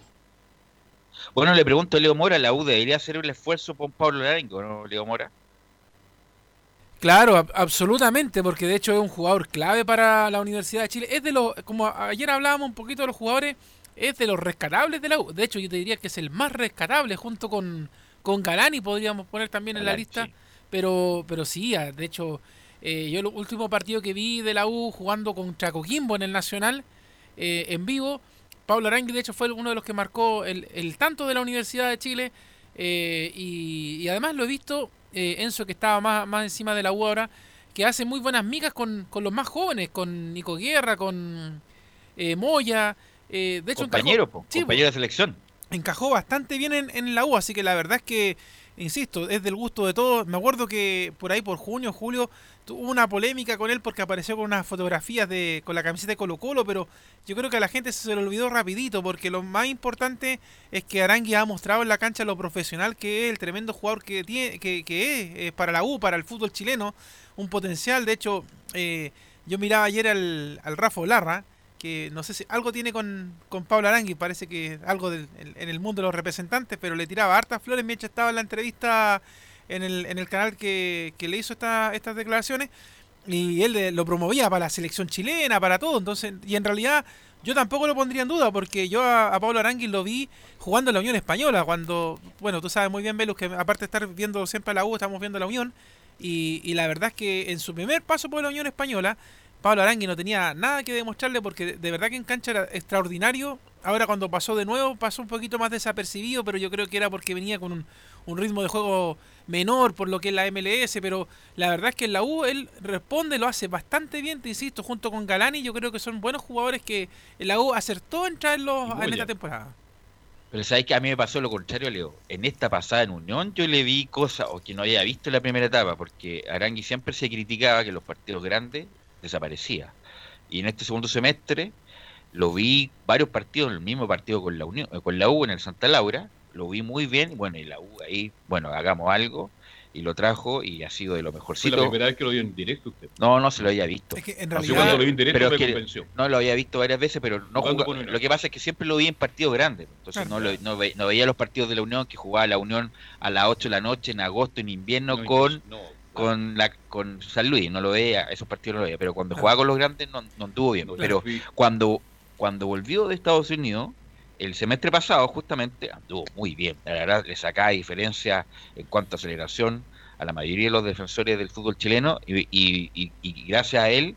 Bueno, le pregunto a Leo Mora, ¿la U debería hacer un esfuerzo por Pablo Larengo, no, Leo Mora? Claro, absolutamente, porque de hecho es un jugador clave para la Universidad de Chile. Es de los, como ayer hablábamos un poquito de los jugadores, es de los rescatables de la U. De hecho, yo te diría que es el más rescatable junto con, con Galani, podríamos poner también en la lista. Pero, pero sí, de hecho, eh, yo el último partido que vi de la U jugando contra Coquimbo en el Nacional, eh, en vivo, Pablo Arangui de hecho fue uno de los que marcó el, el tanto de la Universidad de Chile. Eh, y, y, además lo he visto eh, Enzo, que estaba más, más encima de la U ahora, que hace muy buenas migas con, los más jóvenes, con Nico Guerra, con eh, Moya. Eh, de hecho, compañero, compañero de selección. Encajó bastante bien en, en la U, así que la verdad es que insisto, es del gusto de todos. Me acuerdo que por ahí, por junio, julio, tuvo una polémica con él porque apareció con unas fotografías de con la camiseta de Colo Colo, pero yo creo que a la gente se le olvidó rapidito porque lo más importante es que Arangui ha mostrado en la cancha lo profesional que es, el tremendo jugador que tiene, que, es, para la U, para el fútbol chileno, un potencial. De hecho, eh, yo miraba ayer al, al Rafa Larra que no sé si algo tiene con, con Pablo Arangui, parece que algo en el mundo de los representantes, pero le tiraba hartas flores mientras estaba en la entrevista en el, en el canal que, le hizo esta, estas declaraciones. y él lo promovía para la selección chilena, para todo. Entonces, y en realidad yo tampoco lo pondría en duda porque yo a, Pablo Aranguis lo vi jugando en la Unión Española cuando, bueno, tú sabes muy bien, Velus, que aparte de estar viendo siempre la U, estamos viendo la Unión. Y, y la verdad es que en su primer paso por la Unión Española, Pablo Arangui no tenía nada que demostrarle porque de verdad que en cancha era extraordinario. Ahora cuando pasó de nuevo pasó un poquito más desapercibido, pero yo creo que era porque venía con un, un ritmo de juego menor por lo que es la MLS, pero la verdad es que en la U él responde, lo hace bastante bien, te insisto, junto con Galani, yo creo que son buenos jugadores que en la U acertó en traerlos en esta temporada. Pero sabes que a mí me pasó lo contrario, Leo. En esta pasada en Unión yo le vi cosas o que no había visto en la primera etapa, porque Arangui siempre se criticaba que los partidos grandes desaparecía. Y en este segundo semestre lo vi varios partidos, el mismo partido con la Unión, con la U en el Santa Laura, lo vi muy bien, bueno, y la U ahí, bueno, hagamos algo, y lo trajo y ha sido de lo mejorcito. ¿Fue la primera vez que lo vio en directo usted? No, no se lo había visto. Es que en realidad... lo vi en directo me convenció. No, lo había visto varias veces, pero no lo que pasa es que siempre lo vi en partidos grandes. Entonces no, lo, no, veía los partidos de la Unión, que jugaba la Unión a las 8 de la noche en agosto, en invierno, con con la con San Luis, no lo veía, esos partidos no lo veía, pero cuando jugaba con los grandes no, no anduvo bien. pero cuando, cuando volvió de Estados Unidos, el semestre pasado justamente anduvo muy bien. La verdad, le sacaba diferencia en cuanto a aceleración a la mayoría de los defensores del fútbol chileno y, y, y, gracias a él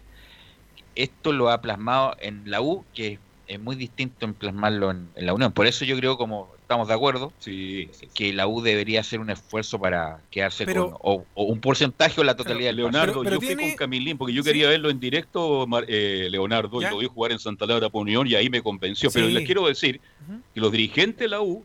esto lo ha plasmado en la U, que es muy distinto en plasmarlo en, la Unión. Por eso yo creo, como estamos de acuerdo, que la U debería hacer un esfuerzo para quedarse con o, un porcentaje o la totalidad Leonardo, yo fui con Camilín porque yo quería verlo en directo, eh, Leonardo, y lo vi jugar en Santa Laura por Unión y ahí me convenció. Pero les quiero decir que los dirigentes de la U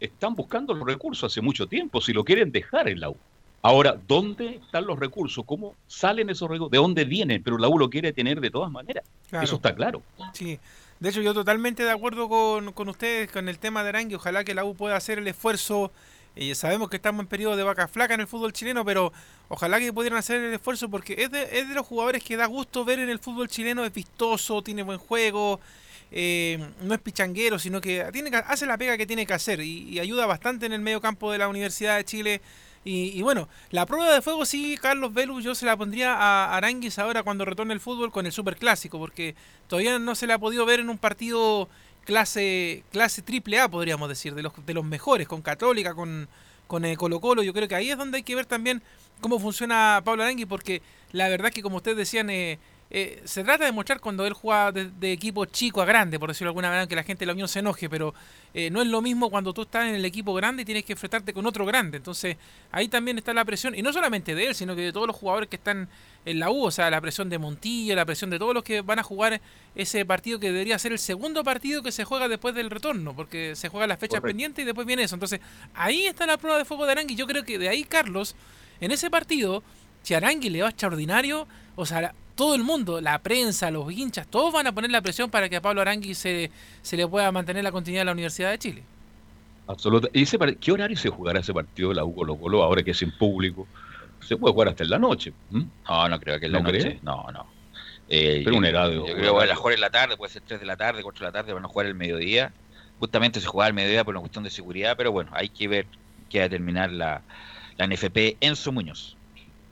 están buscando los recursos hace mucho tiempo, si lo quieren dejar en la U. Ahora, ¿dónde están los recursos? ¿Cómo salen esos recursos? ¿De dónde vienen? Pero la U lo quiere tener de todas maneras. Eso está claro. Sí. De hecho, yo totalmente de acuerdo con, con ustedes con el tema de Arangui. Ojalá que la U pueda hacer el esfuerzo. Eh, sabemos que estamos en periodo de vaca flaca en el fútbol chileno, pero ojalá que pudieran hacer el esfuerzo porque es de, es de los jugadores que da gusto ver en el fútbol chileno. Es vistoso, tiene buen juego, eh, no es pichanguero, sino que, tiene hace la pega que tiene que hacer y, y ayuda bastante en el medio campo de la Universidad de Chile y, bueno, la prueba de fuego sí, Carlos Velus, yo se la pondría a Aranguis ahora cuando retorne el fútbol con el Super Clásico, porque todavía no se le ha podido ver en un partido clase clase triple A, podríamos decir, de los, de los mejores, con Católica, con, con eh, Colo Colo. Yo creo que ahí es donde hay que ver también cómo funciona Pablo Aranguis, porque la verdad que como ustedes decían... Eh, eh, se trata de mostrar cuando él juega de, equipo chico a grande, por decirlo de alguna manera, que la gente de la Unión se enoje, pero eh, no es lo mismo cuando tú estás en el equipo grande y tienes que enfrentarte con otro grande. Entonces ahí también está la presión, y no solamente de él, sino que de todos los jugadores que están en la U, o sea, la presión de Montillo, la presión de todos los que van a jugar ese partido que debería ser el segundo partido que se juega después del retorno, porque se juega las fechas pendientes y después viene eso. Entonces ahí está la prueba de fuego de Arangui. Yo creo que de ahí, Carlos, en ese partido, si Arangui le va extraordinario, o sea, todo el mundo, la prensa, los hinchas, todos van a poner la presión para que a Pablo Arangui se, se le pueda mantener la continuidad de la Universidad de Chile. Absolutamente. ¿Y qué horario se jugará ese partido de la U Colo Colo ahora que es en público? Se puede jugar hasta en la noche. No, no creo que en la noche. No, no. Eh, Pero un horario. Yo creo que van a jugar en la tarde, puede ser 3 de la tarde, 4 de la tarde, van a jugar el mediodía. Justamente se juega al mediodía por una cuestión de seguridad, pero bueno, hay que ver qué va a determinar la, la NFP en su Muñoz.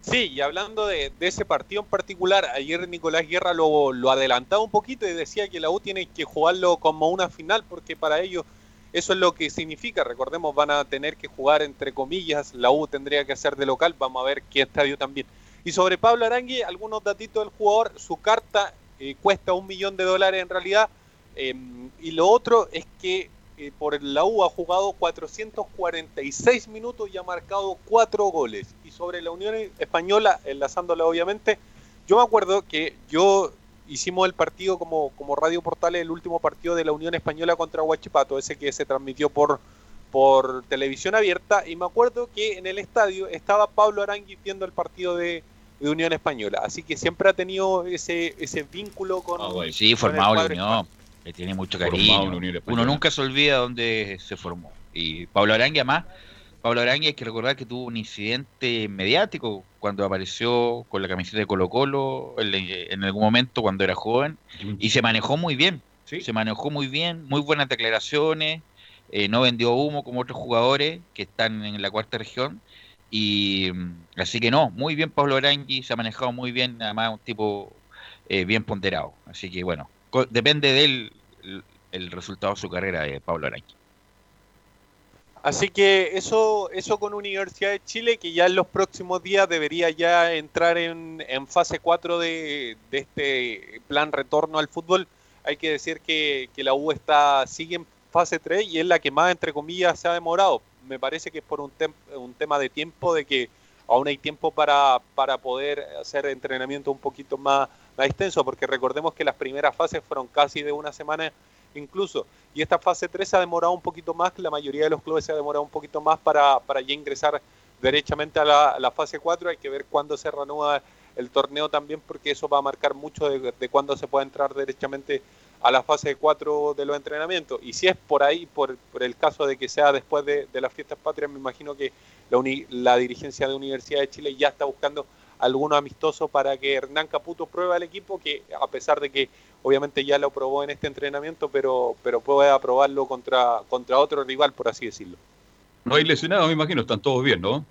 Sí, y hablando de, ese partido en particular, ayer Nicolás Guerra lo, adelantaba un poquito y decía que la U tiene que jugarlo como una final porque para ellos eso es lo que significa. Recordemos, van a tener que jugar entre comillas, la U tendría que hacer de local, vamos a ver qué estadio también. Y sobre Pablo Arangui, algunos datitos del jugador, su carta eh, cuesta un millón de dólares en realidad. Em, y lo otro es que por la U ha jugado 446 minutos y ha marcado 4 goles. Sobre la Unión Española, enlazándola obviamente, yo me acuerdo que yo hicimos el partido como, como Radio Portales, el último partido de la Unión Española contra Huachipato, ese que se transmitió por, por televisión abierta, y me acuerdo que en el estadio estaba Pablo Arangui viendo el partido de, Unión Española, así que siempre ha tenido ese, ese vínculo con... Ah, sí, formado la Unión. le tiene mucho cariño. Uno nunca se olvida dónde se formó. Y Pablo Arangui, además, Pablo Arangui hay que recordar que tuvo un incidente mediático cuando apareció con la camiseta de Colo Colo en algún momento cuando era joven y se manejó muy bien. Se manejó muy bien, muy buenas declaraciones, eh, no vendió humo como otros jugadores que están en la cuarta región Y mm, así que no, muy bien Pablo Arangui, se ha manejado muy bien, además un tipo eh, bien ponderado. Así que bueno, depende del el, resultado de su carrera de Pablo Arangui. Así que eso, eso con Universidad de Chile, que ya en los próximos días debería ya entrar en, fase 4 de, este plan retorno al fútbol. Hay que decir que, la U está, sigue en fase 3 y es la que más, entre comillas, se ha demorado. Me parece que es por un, un tema de tiempo, de que aún hay tiempo para, para poder hacer entrenamiento un poquito más, más extenso, porque recordemos que las primeras fases fueron casi de una semana incluso. Y esta fase 3 se ha demorado un poquito más, la mayoría de los clubes se ha demorado un poquito más para, para ya ingresar derechamente a la, fase 4. Hay que ver cuándo se reanuda el torneo también, porque eso va a marcar mucho de, cuándo se puede entrar derechamente a la fase 4 de los entrenamientos. Y si es por ahí, por, el caso de que sea después de, las fiestas patrias, me imagino que la, la dirigencia de Universidad de Chile ya está buscando alguno amistoso para que Hernán Caputo pruebe al equipo, que a pesar de que obviamente ya lo probó en este entrenamiento, pero, pero pueda probarlo contra, contra otro rival, por así decirlo. No hay lesionados, me imagino, están todos bien, ¿no?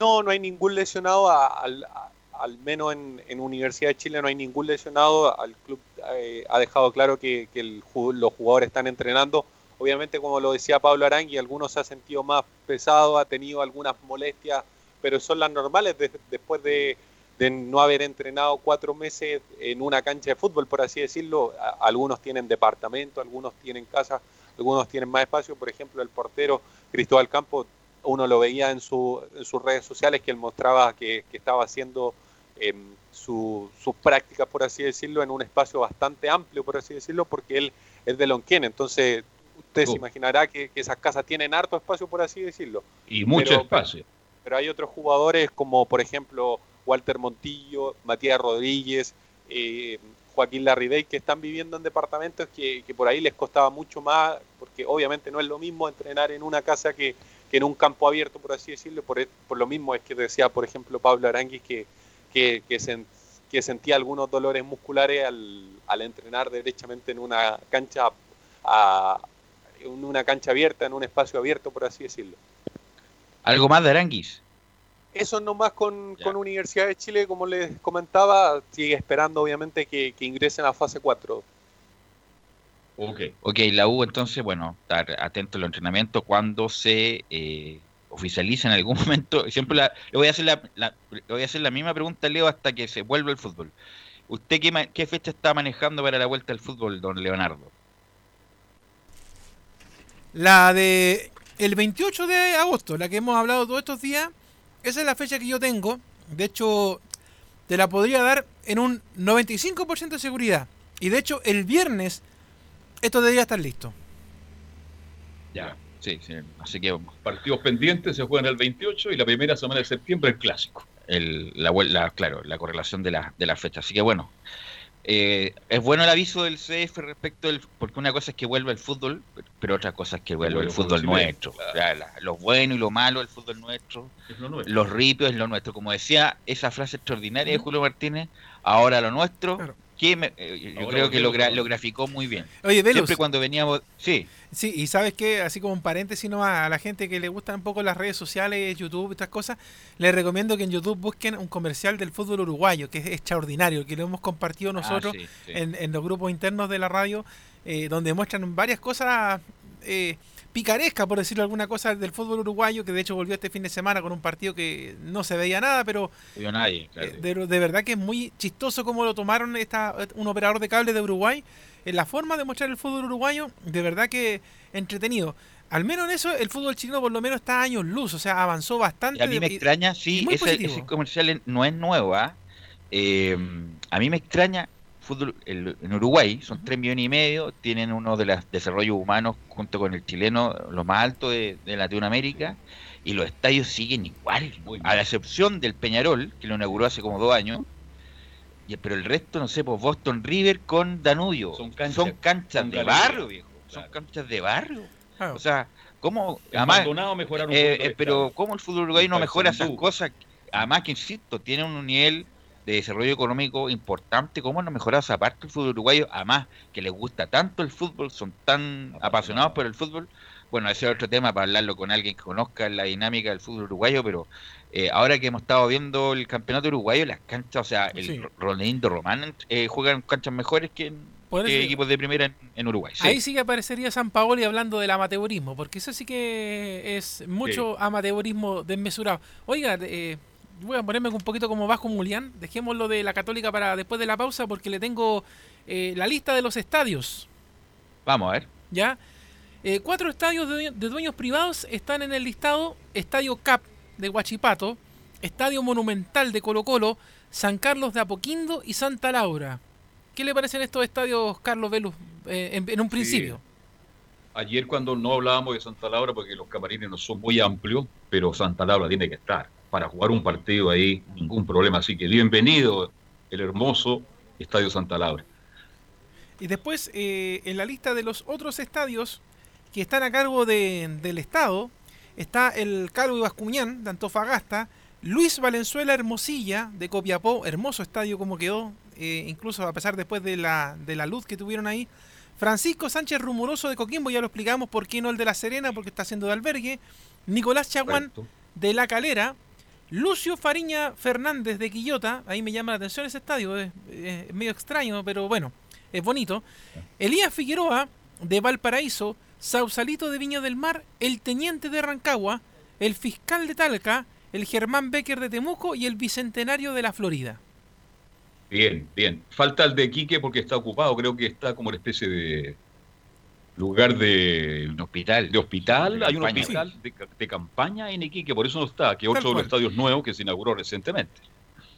No, no hay ningún lesionado, al, menos en, Universidad de Chile no hay ningún lesionado, al club eh, ha dejado claro que, los jugadores están entrenando. Obviamente, como lo decía Pablo Arangui, algunos se ha sentido más pesado, ha tenido algunas molestias pero son las normales después de, no haber entrenado cuatro meses en una cancha de fútbol, por así decirlo. algunos tienen departamento, algunos tienen casa, algunos tienen más espacio. Por ejemplo, el portero Cristóbal Campos, uno lo veía en, sus redes sociales que él mostraba que, estaba haciendo em, sus prácticas, por así decirlo, en un espacio bastante amplio, por así decirlo, porque él es de Lonquén. Entonces, usted se oh. imaginará que, esas casas tienen harto espacio, por así decirlo. Y mucho espacio pero hay otros jugadores como por ejemplo Walter Montillo, Matías Rodríguez, eh, Joaquín Larridey, que están viviendo en departamentos que, por ahí les costaba mucho más, porque obviamente no es lo mismo entrenar en una casa que, en un campo abierto, por así decirlo. Por, por, lo mismo es que decía, por ejemplo, Pablo Aranguis que, que, sentía algunos dolores musculares al, al entrenar derechamente en una cancha en una cancha abierta, en un espacio abierto, por así decirlo. ¿Algo más de Aranguis? Eso nomás con, con Universidad de Chile, como les comentaba, sigue esperando obviamente que, ingresen a fase 4. Ok. Ok, la U entonces, bueno, estar atento al entrenamiento cuando se eh, oficialice en algún [laughs] momento. Siempre le, voy a hacer la, le voy a hacer la misma pregunta, Leo, hasta que se vuelva el fútbol. ¿Usted qué, qué fecha está manejando para la vuelta al fútbol, don Leonardo? La de el 28 de agosto, la que hemos hablado todos estos días, esa es la fecha que yo tengo. De hecho, te la podría dar en un 95% de seguridad. Y de hecho, el viernes esto debería estar listo. Ya, sí, sí. Así que partidos pendientes se juegan el 28 y la primera semana de septiembre el clásico. El, la, claro, la correlación de la, de la fecha. Así que bueno, eh, es bueno el aviso del CF respecto del. Porque una cosa es que vuelva el fútbol, pero otra cosa es que vuelva el fútbol nuestro. lo bueno y lo malo del fútbol nuestro, Los ripios es lo nuestro. Como decía esa frase extraordinaria de Julio Martínez, ahora lo nuestro. Que eh, yo creo que lo, lo, graficó muy bien. Oye, Siempre cuando veníamos. Sí. Sí, y sabes que, así como un paréntesis nomás, a la gente que le gustan un poco las redes sociales, YouTube, estas cosas, les recomiendo que en YouTube busquen un comercial del fútbol uruguayo, que es extraordinario, que lo hemos compartido ah, nosotros En, los grupos internos de la radio, eh, donde muestran varias cosas eh, picarescas, por decirlo alguna cosa, del fútbol uruguayo, que de hecho volvió este fin de semana con un partido que no se veía nada, pero nadie, eh, de, de, verdad que es muy chistoso cómo lo tomaron esta, un operador de cable de Uruguay en la forma de mostrar el fútbol uruguayo, de verdad que entretenido. Al menos en eso, el fútbol chileno por lo menos está a años luz, o sea, avanzó bastante. a mí me extraña, sí, ese, comercial no es nuevo, ¿ah? eh, a mí me extraña, fútbol en Uruguay son 3 millones y medio, tienen uno de los desarrollos humanos junto con el chileno, lo más alto de, Latinoamérica, y los estadios siguen igual, a la excepción del Peñarol, que lo inauguró hace como dos años, pero el resto, no sé, pues Boston River con Danubio. Son canchas, de barrio, viejo. Son canchas de barrio. O sea, ¿cómo? Además, eh, eh, pero ¿cómo el fútbol uruguayo no mejora esas cosas? Además que, insisto, tiene un nivel de desarrollo económico importante. ¿Cómo no mejora esa parte el fútbol uruguayo? Además, que les gusta tanto el fútbol, son tan apasionados por el fútbol. bueno, ese es otro tema para hablarlo con alguien que conozca la dinámica del fútbol uruguayo, pero eh, ahora que hemos estado viendo el campeonato uruguayo, las canchas, o sea, el Sí. Román eh, juegan canchas mejores que, en- que equipos de primera en, en Uruguay. sí. Ahí sí que aparecería San Paoli hablando del amateurismo, porque eso sí que es mucho amateurismo desmesurado. Oiga, eh, voy a ponerme un poquito como bajo Mulián, dejémoslo de la Católica para después de la pausa, porque le tengo eh, la lista de los estadios. Vamos a ver. ¿ya? Eh, cuatro estadios de, due- de dueños privados están en el listado. Estadio CAP de Huachipato, Estadio Monumental de Colo Colo, San Carlos de Apoquindo y Santa Laura. ¿Qué le parecen estos estadios, Carlos Velus, eh, en, en un principio? Ayer cuando no hablábamos de Santa Laura, porque los camarines no son muy amplios, pero Santa Laura tiene que estar. Para jugar un partido ahí, ningún problema. Así que bienvenido el hermoso Estadio Santa Laura. Y después, eh, en la lista de los otros estadios que están a cargo de- del Estado, está el Carlos Bascuñán de Antofagasta, Luis Valenzuela Hermosilla de Copiapó, hermoso estadio como quedó, eh, incluso a pesar después de la, de la luz que tuvieron ahí. Francisco Sánchez Rumoroso de Coquimbo, ya lo explicamos por qué no el de La Serena, porque está haciendo de albergue. Nicolás Chaguán de La Calera. Lucio Fariña Fernández de Quillota, ahí me llama la atención ese estadio, es, medio extraño, pero bueno, es bonito. Elías Figueroa de Valparaíso, Sausalito de Viña del Mar, el Teniente de Rancagua, el Fiscal de Talca, el Germán Becker de Temuco y el Bicentenario de la Florida. Bien, bien. Falta el de Quique porque está ocupado. Creo que está como una especie de lugar de Un hospital. de hospital. De Hay un campaña. hospital de, de campaña en Iquique, por eso no está, que otro de los estadios nuevos que se inauguró recientemente.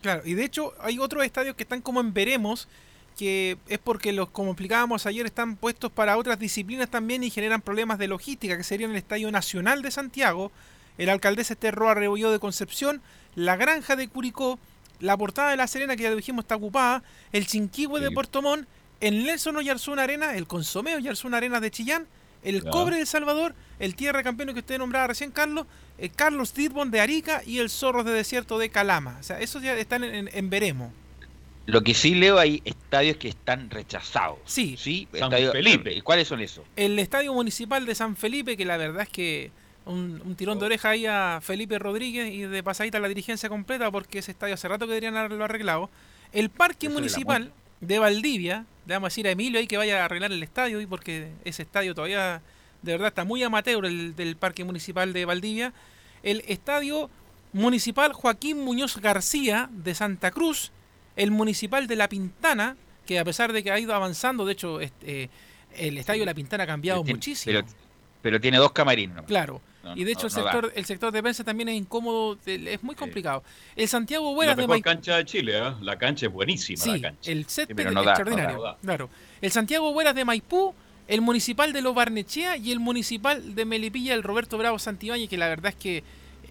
Claro, y de hecho hay otros estadios que están como en veremos, que es porque los, como explicábamos ayer, están puestos para otras disciplinas también y generan problemas de logística, que serían el Estadio Nacional de Santiago, el Alcaldesa Esterroa Rebolló de Concepción, la Granja de Curicó, la Portada de La Serena, que ya lo dijimos está ocupada, el Chinquihue de. Puerto Montt, el Nelson Oyarzún Arena, el Consomé Oyarzún Arena de Chillán, el Ya. Cobre de El Salvador, el Tierra Campeón que usted nombraba recién, Carlos, el Carlos Dirbon de Arica y el Zorros de Desierto de Calama. O sea, esos ya están en, en- en veremos. Lo que sí leo hay estadios que están rechazados. Sí. Sí, San estadios- Felipe. ¿Y cuáles son esos? El Estadio Municipal de San Felipe, que la verdad es que un, un tirón de oreja ahí a Felipe Rodríguez y de pasadita a la dirigencia completa porque ese estadio hace rato que deberían haberlo arreglado. El Parque Eso Municipal de Valdivia, le vamos a decir a Emilio ahí que vaya a arreglar el estadio porque ese estadio todavía de verdad está muy amateur el del Parque Municipal de Valdivia. El Estadio Municipal Joaquín Muñoz García de Santa Cruz, el Municipal de La Pintana, que a pesar de que ha ido avanzando, de hecho, este, eh, el Estadio de La Pintana ha cambiado Pero muchísimo. Pero, pero tiene dos camarines. Claro. No, y de hecho no, el no sector el sector de prensa también es incómodo, es muy complicado. El Santiago La Buenas de mejor Maipú. cancha de Chile, ¿eh? la cancha es buenísima. Sí, la cancha. el césped no da, no extraordinario. da. Claro. El Santiago Buenas de Maipú, el municipal de Lo Barnechea y el municipal de Melipilla, el Roberto Bravo Santibáñez, que la verdad es que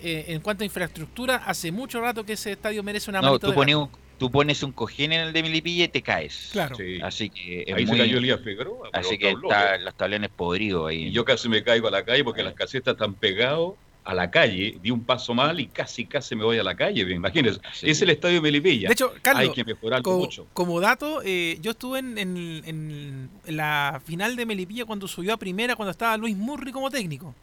eh, en cuanto a infraestructura, hace mucho rato que ese estadio merece una No, tú de un, tú pones un cojín en el de Milipilla y te caes. Claro. Sí. Así que es Ahí muy- se cayó Elías Figueroa. Así que tablones. está los tablones podridos ahí. Y yo casi me caigo a la calle porque las casetas están pegadas a la calle. Di un paso mal y casi, casi me voy a la calle. Imagínense. Sí. Es el estadio de Melipilla. De hecho, Carlos, Hay que mejorarlo co- mucho. como dato, eh, yo estuve en, en- en- en la final de Melipilla cuando subió a primera, cuando estaba Luis Murri como técnico.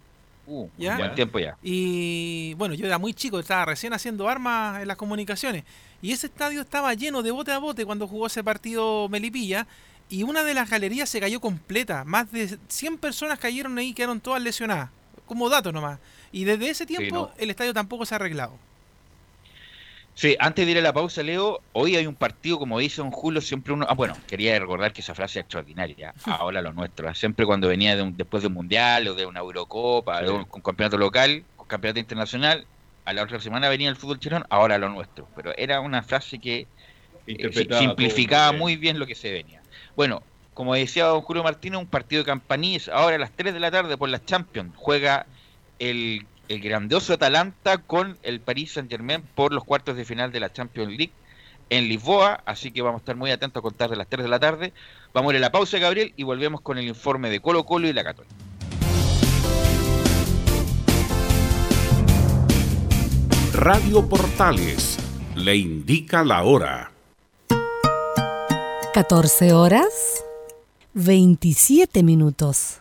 Uh, ¿Ya? buen tiempo ya. Y bueno, yo era muy chico, estaba recién haciendo armas en las comunicaciones. Y ese estadio estaba lleno de bote a bote cuando jugó ese partido Melipilla. Y una de las galerías se cayó completa. Más de 100 personas cayeron ahí y quedaron todas lesionadas. Como dato nomás. Y desde ese tiempo no. el estadio tampoco se ha arreglado. Sí, antes de ir a la pausa, Leo, hoy hay un partido, como dice don Julio, siempre uno... Ah, bueno, quería recordar que esa frase es extraordinaria. [laughs] Ahora lo nuestro. ¿eh? Siempre cuando venía de un- después de un Mundial o de una Eurocopa, de un, un campeonato local, un campeonato internacional, a la otra semana venía el fútbol chileno, ahora lo nuestro. Pero era una frase que eh, simplificaba muy bien lo que se venía. Bueno, como decía don Julio Martínez, un partido de campanillas, ahora a las 3 de la tarde por las Champions, juega el, el grandioso Atalanta con el Paris Saint Germain por los cuartos de final de la Champions League en Lisboa, así que vamos a estar muy atentos a contar de las 3 de la tarde. Vamos a ir a la pausa, Gabriel, y volvemos con el informe de Colo Colo y la Católica. Radio Portales le indica la hora. 14 horas 27 minutos.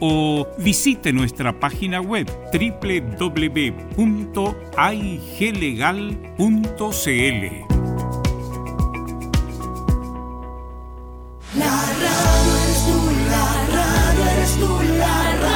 o visite nuestra página web www.aiglegal.cl. La radio eres tú, la radio eres tú, la radio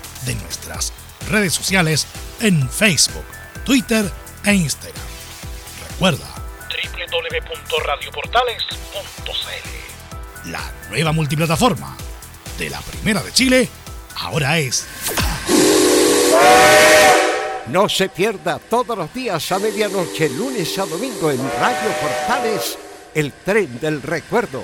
nuestras redes sociales en Facebook, Twitter e Instagram. Recuerda www.radioportales.cl La nueva multiplataforma de la Primera de Chile ahora es No se pierda todos los días a medianoche, lunes a domingo en Radio Portales, el tren del recuerdo.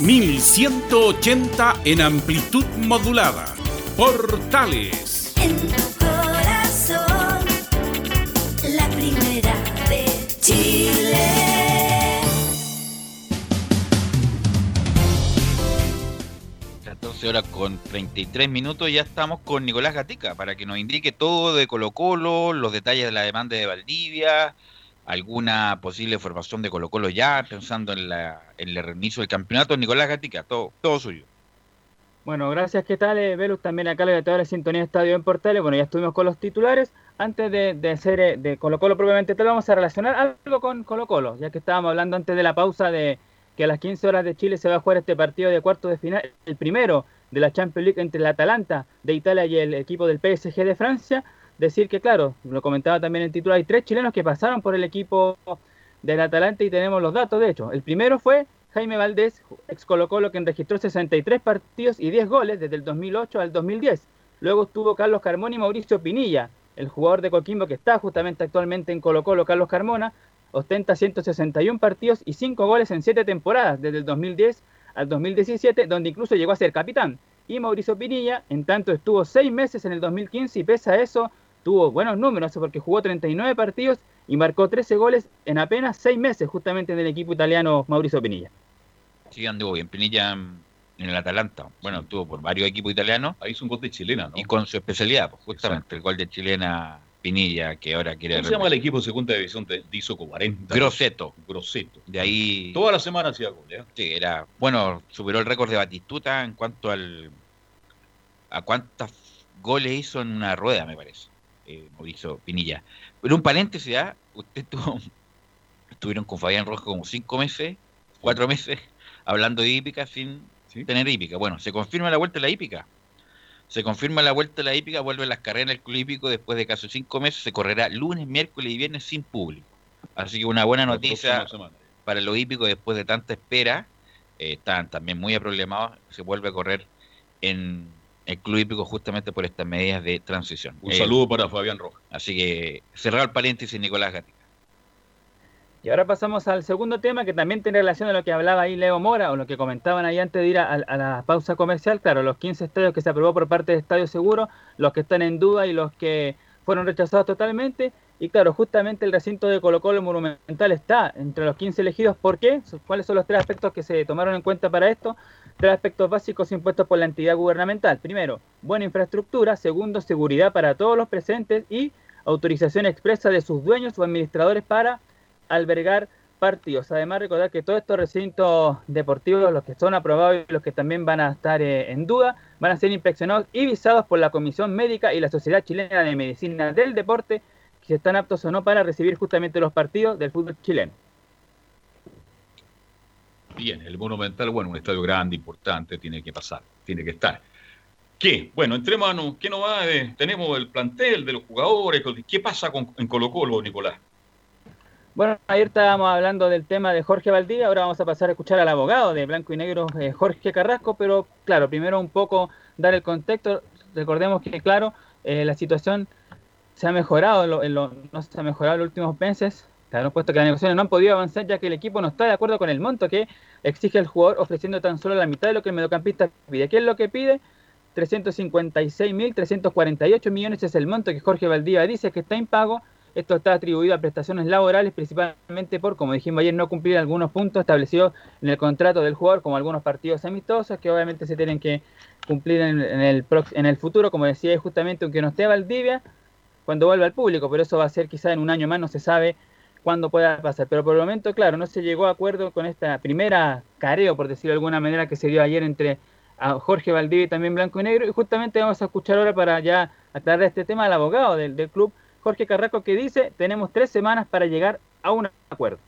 1180 en amplitud modulada. Portales. En tu corazón. La primera de Chile. horas con 33 minutos ya estamos con Nicolás Gatica para que nos indique todo de Colo Colo, los detalles de la demanda de Valdivia, alguna posible formación de Colo Colo ya, pensando en, la, en el reinicio del campeonato. Nicolás Gatica, todo, todo suyo. Bueno, gracias. ¿Qué tal, eh, Velus? También acá le toda la sintonía de Estadio en Portales. Bueno, ya estuvimos con los titulares. Antes de, hacer eh, de Colo Colo propiamente tal, vamos a relacionar algo con Colo Colo, ya que estábamos hablando antes de la pausa de que a las 15 horas de Chile se va a jugar este partido de cuarto de final, el primero de la Champions League entre el Atalanta de Italia y el equipo del PSG de Francia. Decir que, claro, lo comentaba también el título, hay tres chilenos que pasaron por el equipo del Atalanta y tenemos los datos, de hecho. El primero fue Jaime Valdés, ex Colo Colo, quien registró 63 partidos y 10 goles desde el 2008 al 2010. Luego estuvo Carlos Carmón y Mauricio Pinilla, el jugador de Coquimbo que está justamente actualmente en Colo Colo, Carlos Carmona, ostenta 161 partidos y 5 goles en 7 temporadas, desde el 2010 al 2017, donde incluso llegó a ser capitán. Y Mauricio Pinilla, en tanto, estuvo 6 meses en el 2015 y pese a eso, tuvo buenos números, porque jugó 39 partidos y marcó 13 goles en apenas 6 meses, justamente en el equipo italiano Mauricio Pinilla. Sí, anduvo bien. Pinilla en el Atalanta. Bueno, estuvo por varios equipos italianos. Ahí hizo un gol de chilena, ¿no? Y con su especialidad, pues, justamente, el gol de chilena Pinilla, que ahora quiere... ¿Cómo se llama el equipo de segunda división de Isoco 40? Groseto. Groseto. De ahí... Toda la semana hacía gol, ¿eh? Sí, era... Bueno, superó el récord de Batistuta en cuanto al... a cuántos goles hizo en una rueda, me parece. Eh, Mauricio Pinilla. Pero un paréntesis, ¿ya? Usted tuvo... Estuvieron con Fabián Rojo como cinco meses, cuatro meses, hablando de hípica sin tener hípica. Bueno, se confirma la vuelta de la hípica. Se confirma la vuelta de la hípica, vuelve las carreras del club hípico después de casi cinco meses. Se correrá lunes, miércoles y viernes sin público. Así que una buena noticia para los hípicos después de tanta espera. Eh, están también muy aproblemados. Se vuelve a correr en el club hípico justamente por estas medidas de transición. Un saludo para Fabián Rojas. Así que cerrar el paréntesis Nicolás Gatica. Y ahora pasamos al segundo tema que también tiene relación a lo que hablaba ahí Leo Mora o lo que comentaban ahí antes de ir a, la pausa comercial. Claro, los 15 estadios que se aprobó por parte de Estadio Seguro, los que están en duda y los que fueron rechazados totalmente. Y claro, justamente el recinto de Colo Colo Monumental está entre los 15 elegidos. ¿Por qué? ¿Cuáles son los tres aspectos que se tomaron en cuenta para esto? Tres aspectos básicos impuestos por la entidad gubernamental. Primero, buena infraestructura. Segundo, seguridad para todos los presentes. Y autorización expresa de sus dueños o administradores para albergar partidos. Además, recordar que todos estos recintos deportivos, los que son aprobados y los que también van a estar eh, en duda, van a ser inspeccionados y visados por la Comisión Médica y la Sociedad Chilena de Medicina del Deporte, que están aptos o no para recibir justamente los partidos del fútbol chileno. Bien, el Monumental, bueno, un estadio grande, importante, tiene que pasar, tiene que estar. ¿Qué? Bueno, entre manos, ¿qué no va? tenemos el plantel de los jugadores, ¿qué pasa con, en Colo Colo, Nicolás? Bueno, ayer estábamos hablando del tema de Jorge Valdivia, ahora vamos a pasar a escuchar al abogado de Blanco y Negro, eh, Jorge Carrasco, pero claro, primero un poco dar el contexto. Recordemos que, claro, eh, la situación se ha mejorado, no se ha mejorado en los últimos meses. Claro, puesto que las negociaciones no han podido avanzar ya que el equipo no está de acuerdo con el monto que exige el jugador, ofreciendo tan solo la mitad de lo que el mediocampista pide. ¿Qué es lo que pide? 356.348 millones es el monto que Jorge Valdivia dice que está impago esto está atribuido a prestaciones laborales, principalmente por, como dijimos ayer, no cumplir algunos puntos establecidos en el contrato del jugador, como algunos partidos amistosos, que obviamente se tienen que cumplir en, el, en el futuro, como decía justamente, aunque no esté Valdivia, cuando vuelva al público, pero eso va a ser quizá en un año más, no se sabe cuándo pueda pasar. Pero por el momento, claro, no se llegó a acuerdo con esta primera careo, por decirlo de alguna manera, que se dio ayer entre Jorge Valdivia y también Blanco y Negro. Y justamente vamos a escuchar ahora para ya aclarar este tema al abogado del, del club, Jorge Carrasco que dice, tenemos tres semanas para llegar a un acuerdo.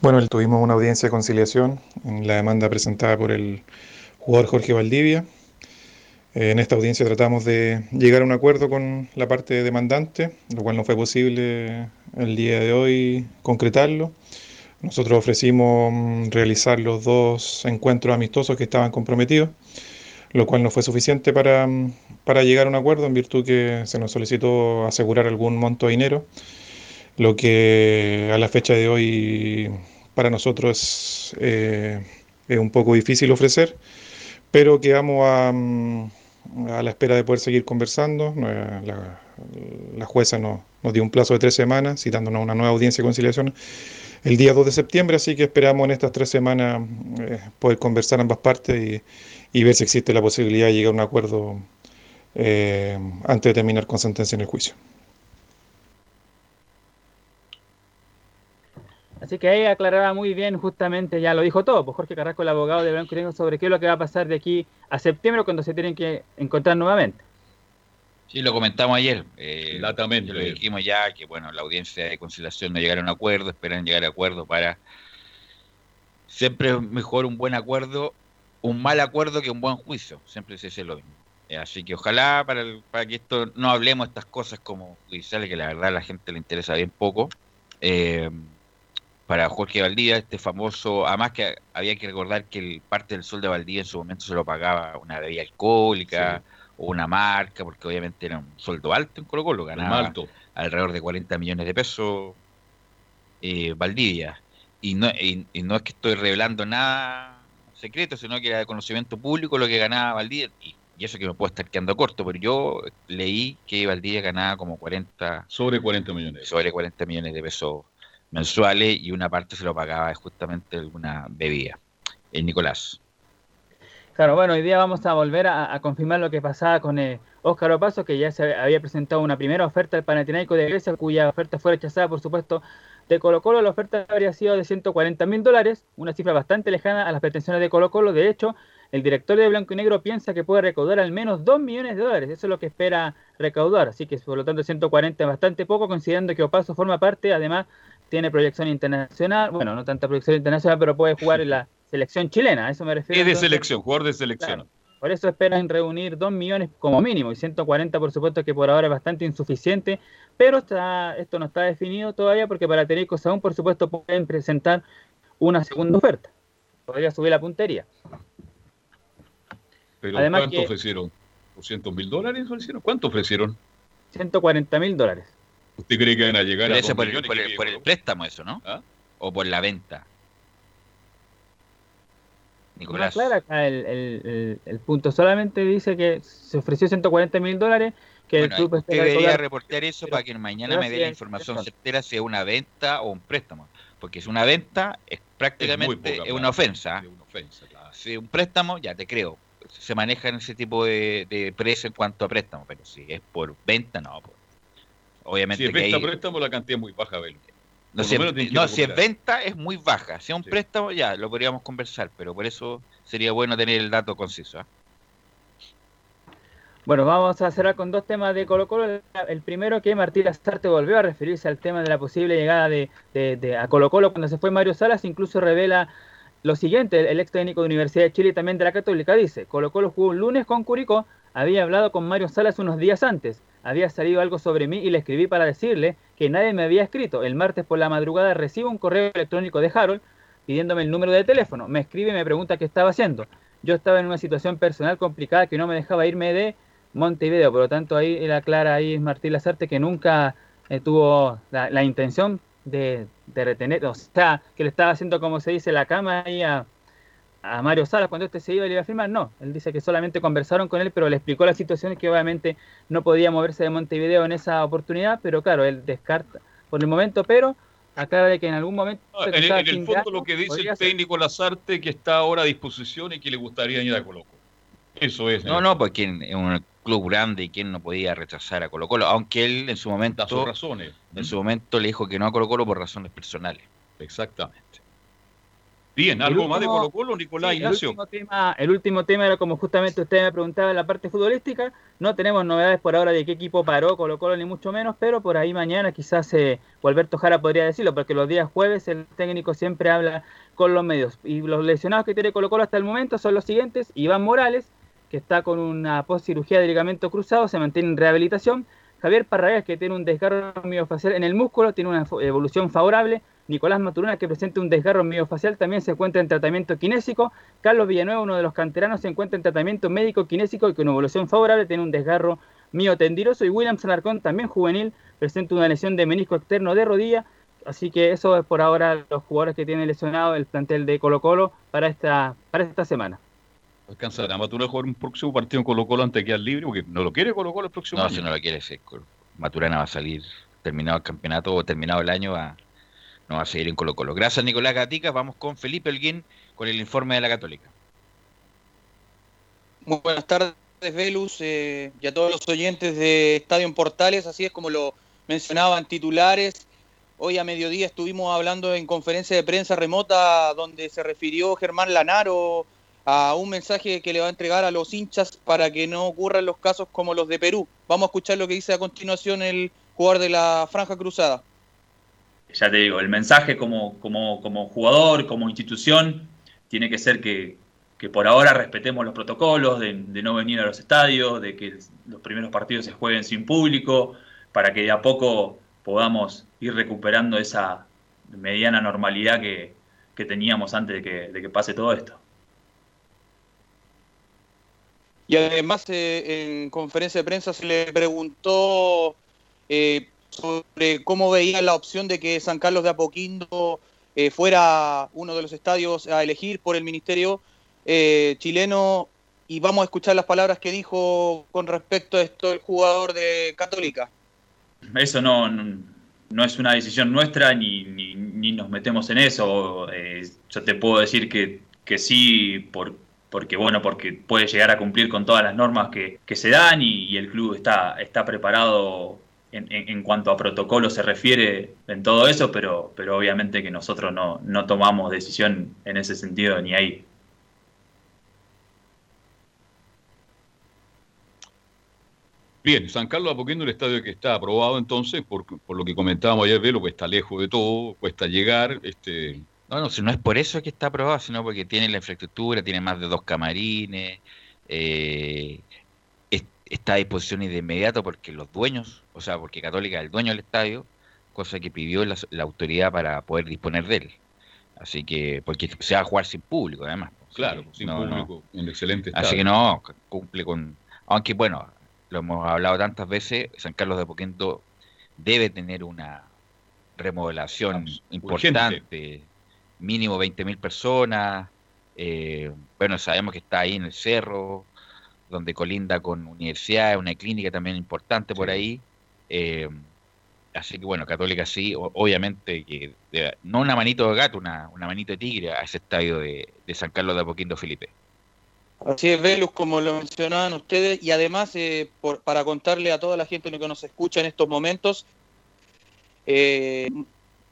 Bueno, tuvimos una audiencia de conciliación en la demanda presentada por el jugador Jorge Valdivia. Eh, en esta audiencia tratamos de llegar a un acuerdo con la parte demandante, lo cual no fue posible el día de hoy concretarlo. Nosotros ofrecimos mm, realizar los dos encuentros amistosos que estaban comprometidos lo cual no fue suficiente para, para, llegar a un acuerdo en virtud que se nos solicitó asegurar algún monto de dinero, lo que a la fecha de hoy para nosotros eh, es un poco difícil ofrecer, pero quedamos a, a, la espera de poder seguir conversando. La, la jueza nos, dio un plazo de tres semanas, citándonos una nueva audiencia de conciliación el día 2 de septiembre, así que esperamos en estas tres semanas eh, poder conversar ambas partes y, y ver si existe la posibilidad de llegar a un acuerdo eh, antes de terminar con sentencia en el juicio. Así que ahí aclaraba muy bien, justamente ya lo dijo todo, pues Jorge Carrasco, el abogado de Blanco y sobre qué es lo que va a pasar de aquí a septiembre cuando se tienen que encontrar nuevamente. Sí, lo comentamos ayer. Eh, Lo dijimos ya que bueno, la audiencia de conciliación no llegaron a un acuerdo, esperan llegar a acuerdo para. Siempre es mejor un buen acuerdo un mal acuerdo que un buen juicio. Siempre se dice lo mismo. Eh, así que ojalá para, para que esto no hablemos de estas cosas como judiciales, que la verdad a la gente le interesa bien poco. Eh, para Jorge Valdía, este famoso, además que había que recordar que el parte del sol de Valdía en su momento se lo pagaba una bebida alcohólica, o una marca, porque obviamente era un sueldo alto en Colo Colo, ganaba alto. alrededor de 40 millones de pesos eh, Valdivia. Y no, y, y no es que estoy revelando nada secreto, sino que era de conocimiento público lo que ganaba Valdivia. Y, y eso que me puedo estar quedando corto, pero yo leí que Valdivia ganaba como 40... Sobre 40 millones. Sobre 40 millones de pesos mensuales y una parte se lo pagaba justamente alguna bebida. El Nicolás. Claro, bueno, hoy día vamos a volver a, confirmar lo que pasaba con eh, Óscar Opaso, que ya se había presentado una primera oferta al Panathinaiko de Grecia, cuya oferta fue rechazada, por supuesto, de Colo Colo. La oferta habría sido de 140 mil dólares, una cifra bastante lejana a las pretensiones de Colo Colo. De hecho, el director de Blanco y Negro piensa que puede recaudar al menos 2 millones de dólares. Eso es lo que espera recaudar. Así que, por lo tanto, 140 es bastante poco, considerando que Opaso forma parte, además, tiene proyección internacional. Bueno, no tanta proyección internacional, pero puede jugar en la selección chilena. A eso me refiero. Es de entonces. selección, jugador de selección. Claro. Por eso esperan reunir 2 millones como mínimo y 140 por supuesto que por ahora es bastante insuficiente, pero está, esto no está definido todavía porque para tener cosas aún por supuesto pueden presentar una segunda oferta. Podría subir la puntería. Pero Además ¿cuánto que- ofrecieron? ¿200 mil dólares ofrecieron? ¿Cuánto ofrecieron? 140 mil dólares. ¿Usted cree que van a llegar Pero a eso por el, por el- por préstamo eso, ¿no? ¿Ah? O por la venta. Nicolás. claro acá el, el- el- el punto. Solamente dice que se ofreció 140 mil dólares, que Bueno, el club usted debería cobrar- reportear eso pero- para que mañana me dé la información certera si es una venta o un préstamo. Porque si una venta es prácticamente es una ofensa. es una ofensa, claro. Si un préstamo, ya te creo. Se maneja en ese tipo de, de precio en cuanto a préstamo. Pero si es por venta, no. pues. Obviamente Si es que venta ahí- préstamo, la cantidad es muy baja. No, si, es, no, si es venta es muy baja. Si es un Sí. préstamo, ya lo podríamos conversar, pero por eso sería bueno tener el dato conciso. ¿ah? Bueno, vamos a cerrar con dos temas de Colo Colo. El primero que Martín Lazarte volvió a referirse al tema de la posible llegada de, de- de- a Colo Colo cuando se fue Mario Salas, incluso revela lo siguiente, el, el ex técnico de Universidad de Chile y también de la Católica dice, Colo Colo jugó un lunes con Curicó, había hablado con Mario Salas unos días antes, había salido algo sobre mí y le escribí para decirle que nadie me había escrito. El martes por la madrugada recibo un correo electrónico de Harold pidiéndome el número de teléfono. Me escribe y me pregunta qué estaba haciendo. Yo estaba en una situación personal complicada que no me dejaba irme de Montevideo, por lo tanto ahí él aclara ahí Martín Lazarte que nunca eh, tuvo la, la intención de, de retener, o sea, que le estaba haciendo como se dice la cama ahí a, a Mario Salas cuando este se iba y le iba a firmar, no, él dice que solamente conversaron con él, pero le explicó la situación y que obviamente no podía moverse de Montevideo en esa oportunidad, pero claro, él descarta por el momento, pero aclara de que en algún momento... Ah, en, el fondo lo que dice el ser. técnico Lazarte que está ahora a disposición y que le gustaría ir a Colo Colo. Eso es. No, no, porque en un club grande y quien no podía rechazar a Colo Colo, aunque él en su momento, Da sus razones. en su momento le dijo que no a Colo Colo por razones personales. Exactamente. Bien, ¿algo más de Colo Colo, Nicolás Sí, el Ignacio? último, tema, el último tema era como justamente usted me preguntaba en la parte futbolística. No tenemos novedades por ahora de qué equipo paró Colo Colo ni mucho menos, pero por ahí mañana quizás eh, Alberto Jara podría decirlo, porque los días jueves el técnico siempre habla con los medios. Y los lesionados que tiene Colo Colo hasta el momento son los siguientes. Iván Morales, que está con una postcirugía de ligamento cruzado, se mantiene en rehabilitación. Javier Parragués, que tiene un desgarro miofacial en el músculo, tiene una evolución favorable. Nicolás Maturana, que presenta un desgarro miofacial, también se encuentra en tratamiento kinésico. Carlos Villanueva, uno de los canteranos, se encuentra en tratamiento médico kinésico y con evolución favorable, tiene un desgarro miotendiroso. Y William Salarcón, también juvenil, presenta una lesión de menisco externo de rodilla. Así que eso es por ahora los jugadores que tiene lesionado el plantel de Colo Colo para esta, para esta semana. ¿Alcanzará Maturana a jugar un próximo partido en Colo Colo antes de quedar libre? Porque no lo quiere Colo Colo el próximo No, año. si no lo quiere, sí, Maturana va a salir terminado el campeonato o terminado el año, va, no va a seguir en Colo Colo. Gracias, Nicolás Gatica. Vamos con Felipe Elguín con el informe de la Católica. Muy buenas tardes, Velus, eh, y a todos los oyentes de Estadio en Portales. Así es como lo mencionaban titulares. Hoy a mediodía estuvimos hablando en conferencia de prensa remota donde se refirió Germán Lanaro a un mensaje que le va a entregar a los hinchas para que no ocurran los casos como los de Perú. Vamos a escuchar lo que dice a continuación el jugador de la Franja Cruzada. ya te digo, el mensaje como, como, como jugador, como institución, tiene que ser que, que por ahora respetemos los protocolos, de, no venir a los estadios, de que los primeros partidos se jueguen sin público, para que de a poco podamos ir recuperando esa mediana normalidad que, que teníamos antes de que, de que pase todo esto. Y además eh, en conferencia de prensa se le preguntó eh, sobre cómo veía la opción de que San Carlos de Apoquindo eh, fuera uno de los estadios a elegir por el Ministerio eh, chileno y vamos a escuchar las palabras que dijo con respecto a esto el jugador de Católica. Eso no, no, es una decisión nuestra ni, ni, ni nos metemos en eso. Yo te puedo decir que, que sí, por, porque bueno, porque puede llegar a cumplir con todas las normas que, se dan y, el club está, está preparado en, cuanto a protocolo se refiere en todo eso, pero, pero obviamente que nosotros no, no tomamos decisión en ese sentido ni ahí. Bien, San Carlos de el estadio que está aprobado entonces, por, por lo que comentábamos ayer, Velo, que está lejos de todo, cuesta llegar. Este... No, no, si no es por eso que está aprobado, sino porque tiene la infraestructura, tiene más de dos camarines, eh, es, está a disposición de inmediato porque los dueños, o sea, porque Católica es el dueño del estadio, cosa que pidió la, la autoridad para poder disponer de él. Así que, porque se va a jugar sin público, además. Claro, sí, sin no, público, no. en excelente estado. Así que no, cumple con. Aunque bueno, lo hemos hablado tantas veces, San Carlos de Apoquindo debe tener una remodelación importante. Mínimo 20.000 personas, eh, bueno, sabemos que está ahí en el cerro, donde colinda con universidad, una clínica también importante por ahí, eh, así que bueno, Católica sí, obviamente que de, no una manito de gato, una, una manito de tigre a ese estadio de, de San Carlos de Apoquindo, Felipe. Así es, Velus, como lo mencionaban ustedes, y además, eh, por, para contarle a toda la gente que nos escucha en estos momentos, eh,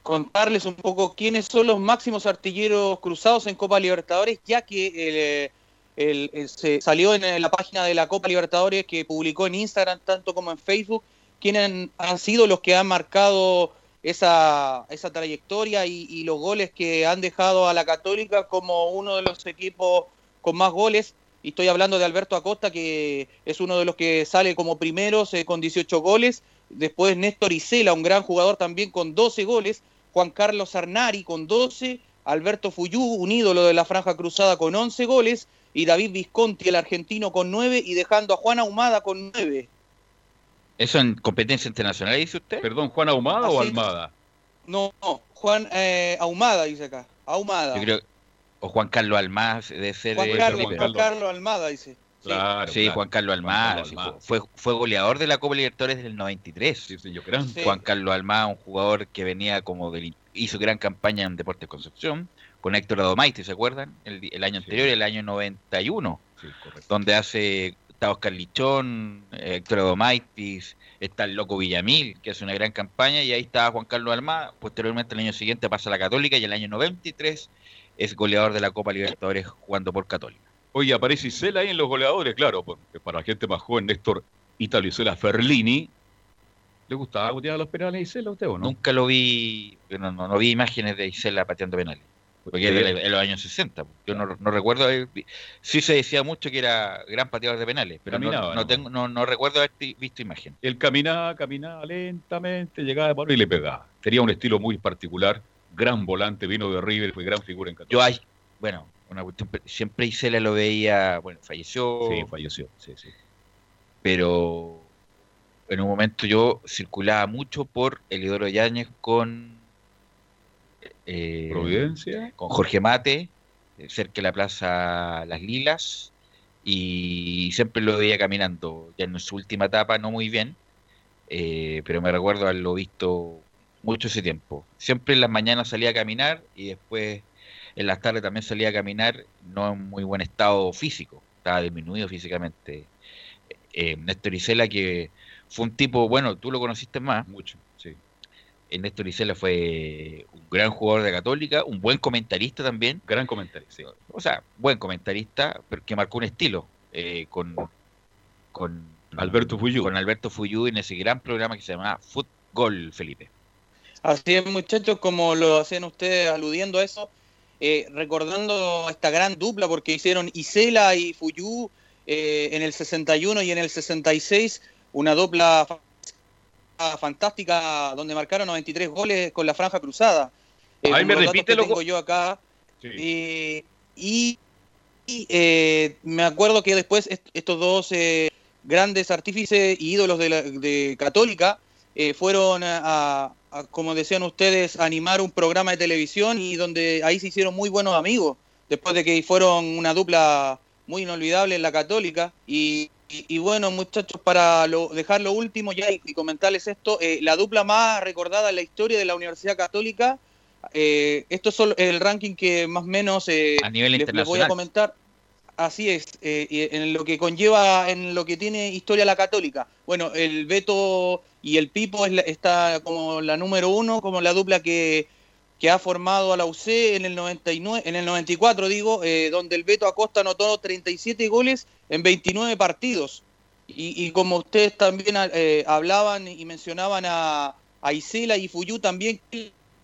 contarles un poco quiénes son los máximos artilleros cruzados en Copa Libertadores, ya que el, se salió en la página de la Copa Libertadores que publicó en Instagram, tanto como en Facebook, quiénes han, han sido los que han marcado esa, esa trayectoria y, y los goles que han dejado a la Católica como uno de los equipos con más goles y estoy hablando de Alberto Acosta, que es uno de los que sale como primeros eh, con 18 goles. Después Néstor Isela, un gran jugador también con 12 goles. Juan Carlos Arnari con 12. Alberto Fuyú, un ídolo de la Franja Cruzada con 11 goles. Y David Visconti, el argentino, con 9. Y dejando a Juan Ahumada con 9. ¿Eso en competencia internacional dice usted? Perdón, ¿Juan Ahumada Así o Almada? No, no Juan eh, Ahumada dice acá. Ahumada. Yo creo, o Juan Carlos Almaz debe ser Juan, Carlos, Juan, Carlos. Carlos Almada dice Claro, sí, claro. Juan Carlos Almada, sí, fue, fue goleador de la Copa Libertadores del 93. Sí, señor, gran. Sí. Juan Carlos Almada, un jugador que venía como del, hizo gran campaña en Deportes Concepción, con Héctor Adomaite, ¿se acuerdan? El, el año anterior, el año 91, donde hace está Oscar Lichón, Héctor Adomaitis, está el Loco Villamil, que hace una gran campaña, y ahí estaba Juan Carlos Almada. Posteriormente, el año siguiente pasa a la Católica, y el año 93 es goleador de la Copa Libertadores jugando por Católica. Oye, aparece Isela ahí en los goleadores, claro, porque para la gente más joven, Néstor Italo Isela Ferlini. ¿Le gustaba gotear los penales a Isela a usted o no? Nunca lo vi, no, no, no vi imágenes de Isela pateando penales. Porque es de, de, los años 60. Yo no, no recuerdo. Sí se decía mucho que era gran pateador de penales, pero caminaba, no, no, tengo, no, no recuerdo haber visto imagen. Él caminaba, caminaba lentamente, llegaba de palo y le pegaba. Tenía un estilo muy particular gran volante, vino de River, fue gran figura en Católica. Yo hay, bueno, una cuestión, siempre Isela lo veía, bueno, falleció. Sí, falleció, sí, sí. Pero en un momento yo circulaba mucho por Elidoro Yáñez con eh, Providencia, con Jorge Mate, cerca de la Plaza Las Lilas, y siempre lo veía caminando, ya en su última etapa, no muy bien, eh, pero me recuerdo haberlo visto mucho ese tiempo. Siempre en las mañanas salía a caminar y después en las tardes también salía a caminar, no en muy buen estado físico, estaba disminuido físicamente. Eh, Néstor Isela, que fue un tipo, bueno, tú lo conociste más. Mucho, sí. Eh, Néstor Isela fue un gran jugador de Católica, un buen comentarista también. Gran comentarista, sí. O sea, buen comentarista, pero que marcó un estilo eh, con, con Alberto Fuyú. Con Alberto Fuyú en ese gran programa que se llamaba Fútbol, Felipe. Así es, muchachos, como lo hacían ustedes aludiendo a eso, eh, recordando esta gran dupla, porque hicieron Isela y Fuyú eh, en el 61 y en el 66, una dupla fantástica donde marcaron 93 goles con la franja cruzada. Eh, Ahí me repite lo tengo yo acá. Sí. y, y me acuerdo que después est- estos dos grandes artífices y ídolos de, la, de Católica fueron a, a- a, como decían ustedes, animar un programa de televisión y donde ahí se hicieron muy buenos amigos, después de que fueron una dupla muy inolvidable en la Católica. Y, y- y bueno, muchachos, para lo- dejar lo último ya y, y comentarles esto, eh, la dupla más recordada en la historia de la Universidad Católica, eh, esto es el ranking que más o menos eh, A nivel les- les voy a comentar. Así es, eh, en lo que conlleva, en lo que tiene historia la católica. Bueno, el Beto y el Pipo es la- está como la número uno, como la dupla que, que ha formado a la UC en el 99, en el 94 digo, eh, donde el Beto Acosta anotó 37 goles en 29 partidos. Y, como ustedes también eh, hablaban y mencionaban a, a Isela y Fuyú también,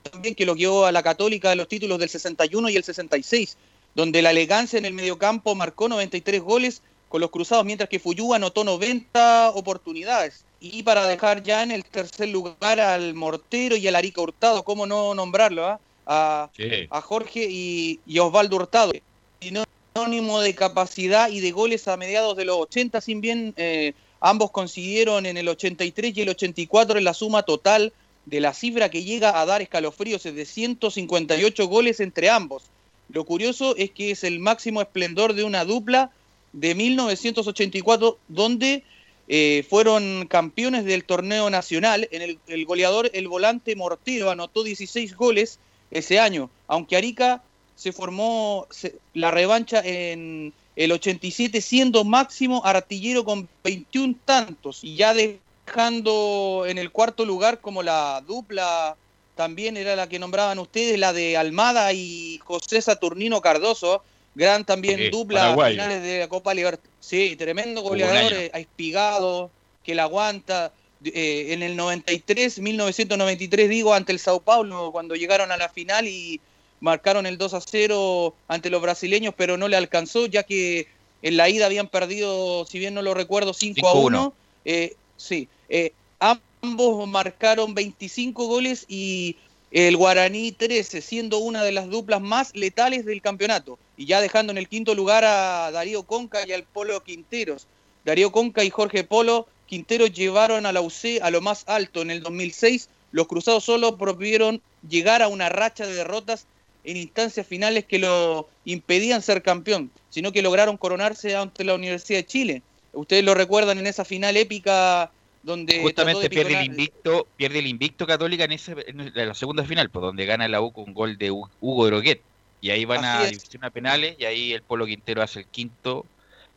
también que lo guió a la Católica de los títulos del 61 y el 66, donde la elegancia en el mediocampo marcó 93 goles con los cruzados, mientras que Fuyú anotó 90 oportunidades. Y para dejar ya en el tercer lugar al Mortero y al Arica Hurtado, ¿cómo no nombrarlo? ah? A, a Jorge y, y Osvaldo Hurtado. Sinónimo de capacidad y de goles a mediados de los 80, sin bien eh, ambos consiguieron en el 83 y el 84 en la suma total de la cifra que llega a dar escalofríos es de 158 goles entre ambos. Lo curioso es que es el máximo esplendor de una dupla de 1984, donde eh, fueron campeones del torneo nacional. En el, goleador, el volante Mortero, anotó 16 goles ese año, aunque Arica se formó se- la revancha en el 87 siendo máximo artillero con 21 tantos y ya dejando en el cuarto lugar como la dupla también era la que nombraban ustedes, la de Almada y José Saturnino Cardoso, gran también Sí, dupla finales de la Copa Libertadores. Sí, tremendo goleador, eh, a Espigado, que la aguanta. Eh, en el 93, 1993 digo, ante el Sao Paulo, cuando llegaron a la final y marcaron el 2 a 0 ante los brasileños, pero no le alcanzó, ya que en la ida habían perdido, si bien no lo recuerdo, 5 a 1. Eh, sí, eh, ambos marcaron 25 goles y el Guaraní 13, siendo una de las duplas más letales del campeonato. Y ya dejando en el quinto lugar a Darío Conca y al Polo Quinteros. Darío Conca y Jorge Polo Quinteros llevaron a la UC a lo más alto. En el 2006, los cruzados solo propusieron llegar a una racha de derrotas en instancias finales que lo impedían ser campeón, sino que lograron coronarse ante la Universidad de Chile. Ustedes lo recuerdan en esa final épica donde Justamente de pierde el invicto, pierde el invicto Católica en, la segunda final, pues donde gana la U con gol de Hu- Hugo Droguet. Y ahí van Así a es. división a penales y ahí el Polo Quintero hace el quinto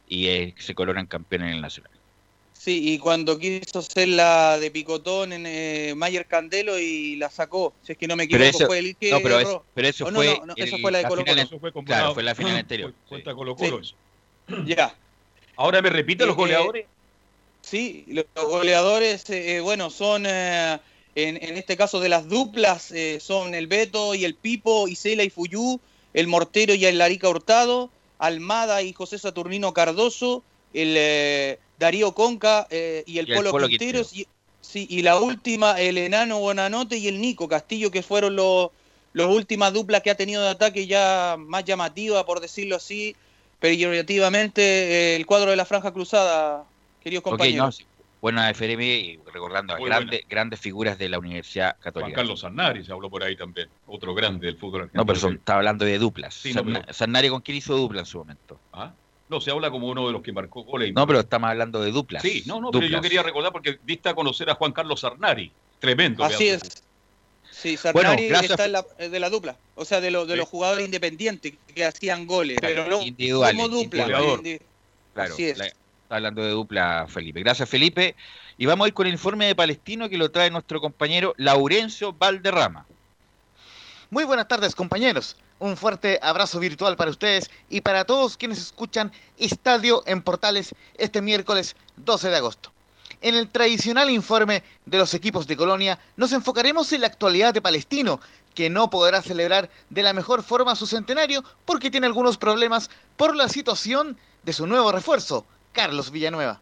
y eh, se coronan campeones en el Nacional. Sí, y cuando quiso hacer la de picotón en eh, Mayer Candelo y la sacó, si es que no me Pero equivoco, eso, fue el que no, pero, es- pero eso Oh, fue, no, no, el- esa fue la de Colo Colo. Eso fue con claro, fue la final anterior. Cuenta Colo Colo Sí. eso. Ya. Ahora me repite los Eh, goleadores. Sí, los goleadores, eh, eh, bueno, son eh, en, en este caso de las duplas, eh, son el Beto y el Pipo, Isela y Fuyú, el Mortero y el Larica Hurtado, Almada y José Saturnino Cardoso, el eh, Darío Conca eh, y el Y Polo, Polo Quinteros, y, sí, y la última, el Enano Bonanote y el Nico Castillo, que fueron los las últimas duplas que ha tenido de ataque ya más llamativa, por decirlo así, peyorativamente, eh, el cuadro de la Franja Cruzada, queridos compañeros. no. Buena FRM y recordando a Muy grandes, grandes figuras de la Universidad Juan Católica. Carlos Sarnari se habló por ahí también. Otro grande del fútbol argentino. No, pero son, estaba hablando de duplas. Sí, no, pero- con quién hizo dupla en su momento. ¿Ah? No, se habla como uno de los que marcó goles. No, pero estamos hablando de duplas. Sí, no, no, pero yo quería recordar porque diste a conocer a Juan Carlos Sarnari. Tremendo. Así es. Sí, Bueno, Sarnari gracias. está en la- eh, de la dupla, o sea, de, los de Sí. los jugadores independientes que hacían goles, pero no Individuales, como dupla. Claro, Así es. la- está hablando de dupla Felipe. Gracias, Felipe. Y vamos a ir con el informe de Palestino que lo trae nuestro compañero Laurencio Valderrama. Muy buenas tardes compañeros, un fuerte abrazo virtual para ustedes y para todos quienes escuchan Estadio en Portales este miércoles 12 de agosto. En el tradicional informe de los equipos de Colonia nos enfocaremos en la actualidad de Palestino, que no podrá celebrar de la mejor forma su centenario porque tiene algunos problemas por la situación de su nuevo refuerzo, Carlos Villanueva.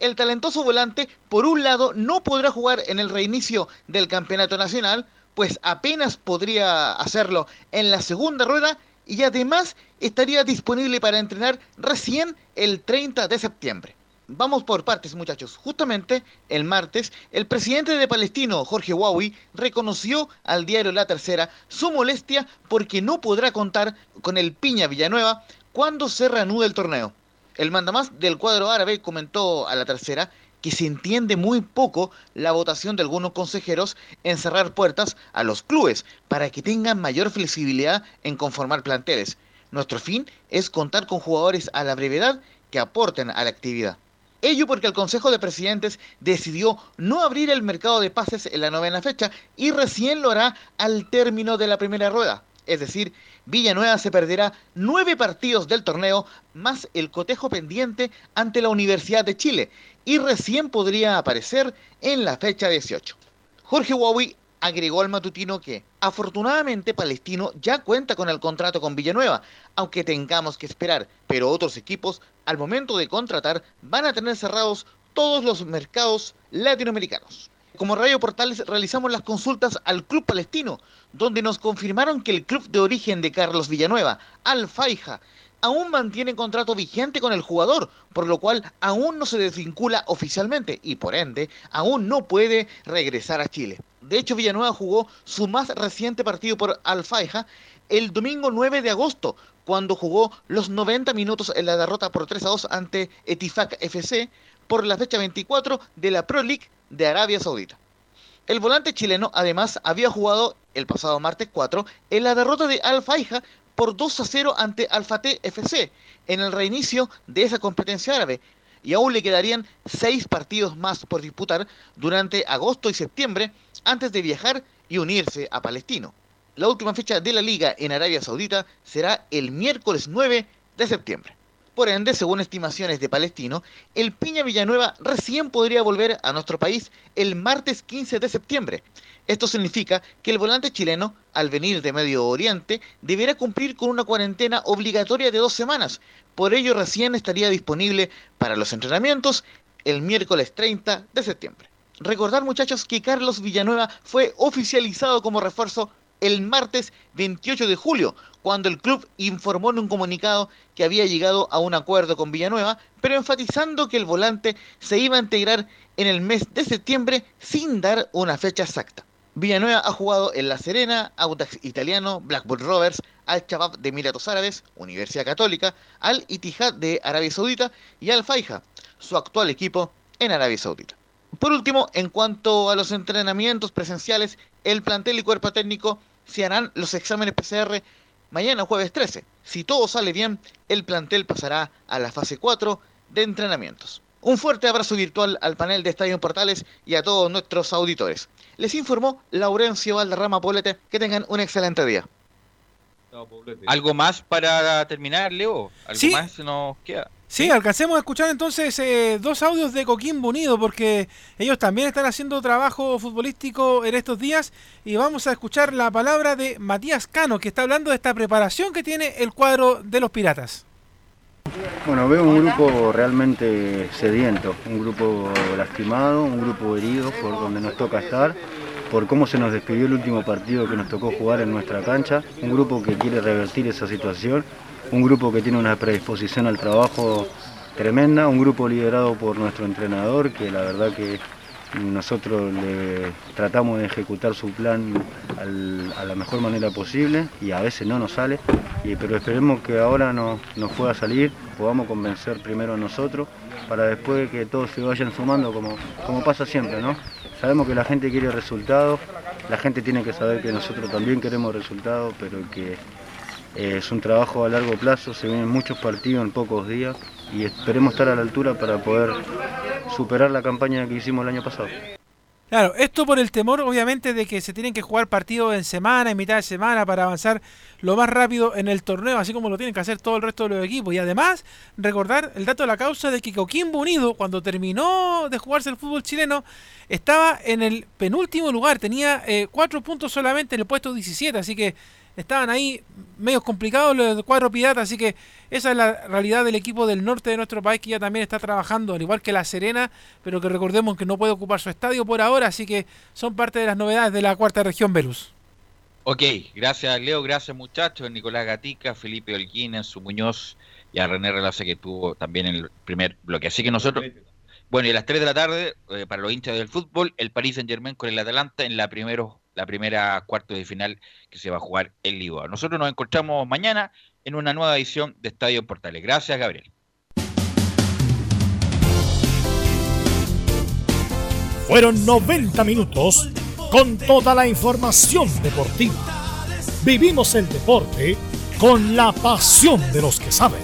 El talentoso volante, por un lado, no podrá jugar en el reinicio del campeonato nacional, pues apenas podría hacerlo en la segunda rueda y además estaría disponible para entrenar recién el 30 de septiembre. Vamos por partes, muchachos. Justamente el martes, el presidente de Palestino, Jorge Huawei, reconoció al diario La Tercera su molestia porque no podrá contar con el Piña Villanueva cuando se reanude el torneo. El mandamás del cuadro árabe comentó a La Tercera que se entiende muy poco la votación de algunos consejeros en cerrar puertas a los clubes para que tengan mayor flexibilidad en conformar planteles. Nuestro fin es contar con jugadores a la brevedad que aporten a la actividad. Ello porque el Consejo de Presidentes decidió no abrir el mercado de pases en la novena fecha y recién lo hará al término de la primera rueda. Es decir, Villanueva se perderá nueve partidos del torneo más el cotejo pendiente ante la Universidad de Chile y recién podría aparecer en la fecha 18. Jorge Huawei agregó al matutino que, afortunadamente, Palestino ya cuenta con el contrato con Villanueva, aunque tengamos que esperar, pero otros equipos, al momento de contratar, van a tener cerrados todos los mercados latinoamericanos. Como Radio Portales realizamos las consultas al Club Palestino, donde nos confirmaron que el club de origen de Carlos Villanueva, Al Faija, aún mantiene contrato vigente con el jugador, por lo cual aún no se desvincula oficialmente y por ende aún no puede regresar a Chile. De hecho, Villanueva jugó su más reciente partido por Alfaija el domingo 9 de agosto, cuando jugó los 90 minutos en la derrota por 3 a 2 ante Etifak FC por la fecha 24 de la Pro League de Arabia Saudita. El volante chileno además había jugado el pasado martes 4 en la derrota de Al-Faija por 2 a 0 ante Al-Fateh FC en el reinicio de esa competencia árabe y aún le quedarían 6 partidos más por disputar durante agosto y septiembre antes de viajar y unirse a Palestino. La última fecha de la liga en Arabia Saudita será el miércoles 9 de septiembre. Por ende, según estimaciones de Palestino, el Piña Villanueva recién podría volver a nuestro país el martes 15 de septiembre. Esto significa que el volante chileno, al venir de Medio Oriente, deberá cumplir con una cuarentena obligatoria de dos semanas. Por ello, recién estaría disponible para los entrenamientos el miércoles 30 de septiembre. Recordar, muchachos, que Carlos Villanueva fue oficializado como refuerzo el martes 28 de julio, cuando el club informó en un comunicado que había llegado a un acuerdo con Villanueva, pero enfatizando que el volante se iba a integrar en el mes de septiembre sin dar una fecha exacta. Villanueva ha jugado en La Serena, Audax Italiano, Blackburn Rovers, Al Chabab de Emiratos Árabes, Universidad Católica, Al Ittihad de Arabia Saudita y Al Faiha, su actual equipo en Arabia Saudita. Por último, en cuanto a los entrenamientos presenciales, el plantel y cuerpo técnico se harán los exámenes PCR mañana jueves 13. Si todo sale bien, el plantel pasará a la fase 4 de entrenamientos. Un fuerte abrazo virtual al panel de Estadio Portales y a todos nuestros auditores. Les informó Laurencio Valderrama Polete. Que tengan un excelente día. ¿Algo más para terminar, Leo? ¿Algo Sí. más nos queda? Sí, alcancemos a escuchar entonces eh, dos audios de Coquimbo Unido porque ellos también están haciendo trabajo futbolístico en estos días y vamos a escuchar la palabra de Matías Cano que está hablando de esta preparación que tiene el cuadro de los Piratas. Bueno, veo un grupo realmente sediento, un grupo lastimado, un grupo herido por donde nos toca estar, por cómo se nos despidió el último partido que nos tocó jugar en nuestra cancha, un grupo que quiere revertir esa situación, un grupo que tiene una predisposición al trabajo tremenda, un grupo liderado por nuestro entrenador que la verdad que nosotros le tratamos de ejecutar su plan a la mejor manera posible y a veces no nos sale, y, pero esperemos que ahora no- nos pueda salir, podamos convencer primero a nosotros para después que todos se vayan sumando como, como pasa siempre, ¿no? Sabemos que la gente quiere resultados, la gente tiene que saber que nosotros también queremos resultados, pero que eh, es un trabajo a largo plazo, se vienen muchos partidos en pocos días y esperemos estar a la altura para poder superar la campaña que hicimos el año pasado. Claro, esto por el temor obviamente de que se tienen que jugar partidos en semana, en mitad de semana para avanzar lo más rápido en el torneo, así como lo tienen que hacer todo el resto de los equipos. Y además, recordar el dato de la causa de que Coquimbo Unido, cuando terminó de jugarse el fútbol chileno, estaba en el penúltimo lugar, tenía eh, cuatro puntos solamente en el puesto 17, así que estaban ahí medio complicados los cuatro piratas, así que esa es la realidad del equipo del norte de nuestro país que ya también está trabajando, al igual que la Serena, pero que recordemos que no puede ocupar su estadio por ahora, así que son parte de las novedades de la cuarta región Velus. Ok, gracias Leo, gracias muchachos, Nicolás Gatica, Felipe Olguín, su Muñoz y a René Relace que tuvo también el primer bloque. Así que nosotros, bueno, y a las 3 de la tarde, eh, para los hinchas del fútbol, el Paris Saint Germain con el Atalanta en la, primero, la primera cuarto de final que se va a jugar en Lisboa. Nosotros nos encontramos mañana en una nueva edición de Estadio Portales. Gracias, Gabriel. Fueron 90 minutos con toda la información deportiva. Vivimos el deporte con la pasión de los que saben.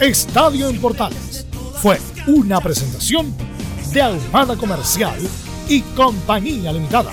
Estadio en Portales fue una presentación de Almada Comercial y Compañía Limitada.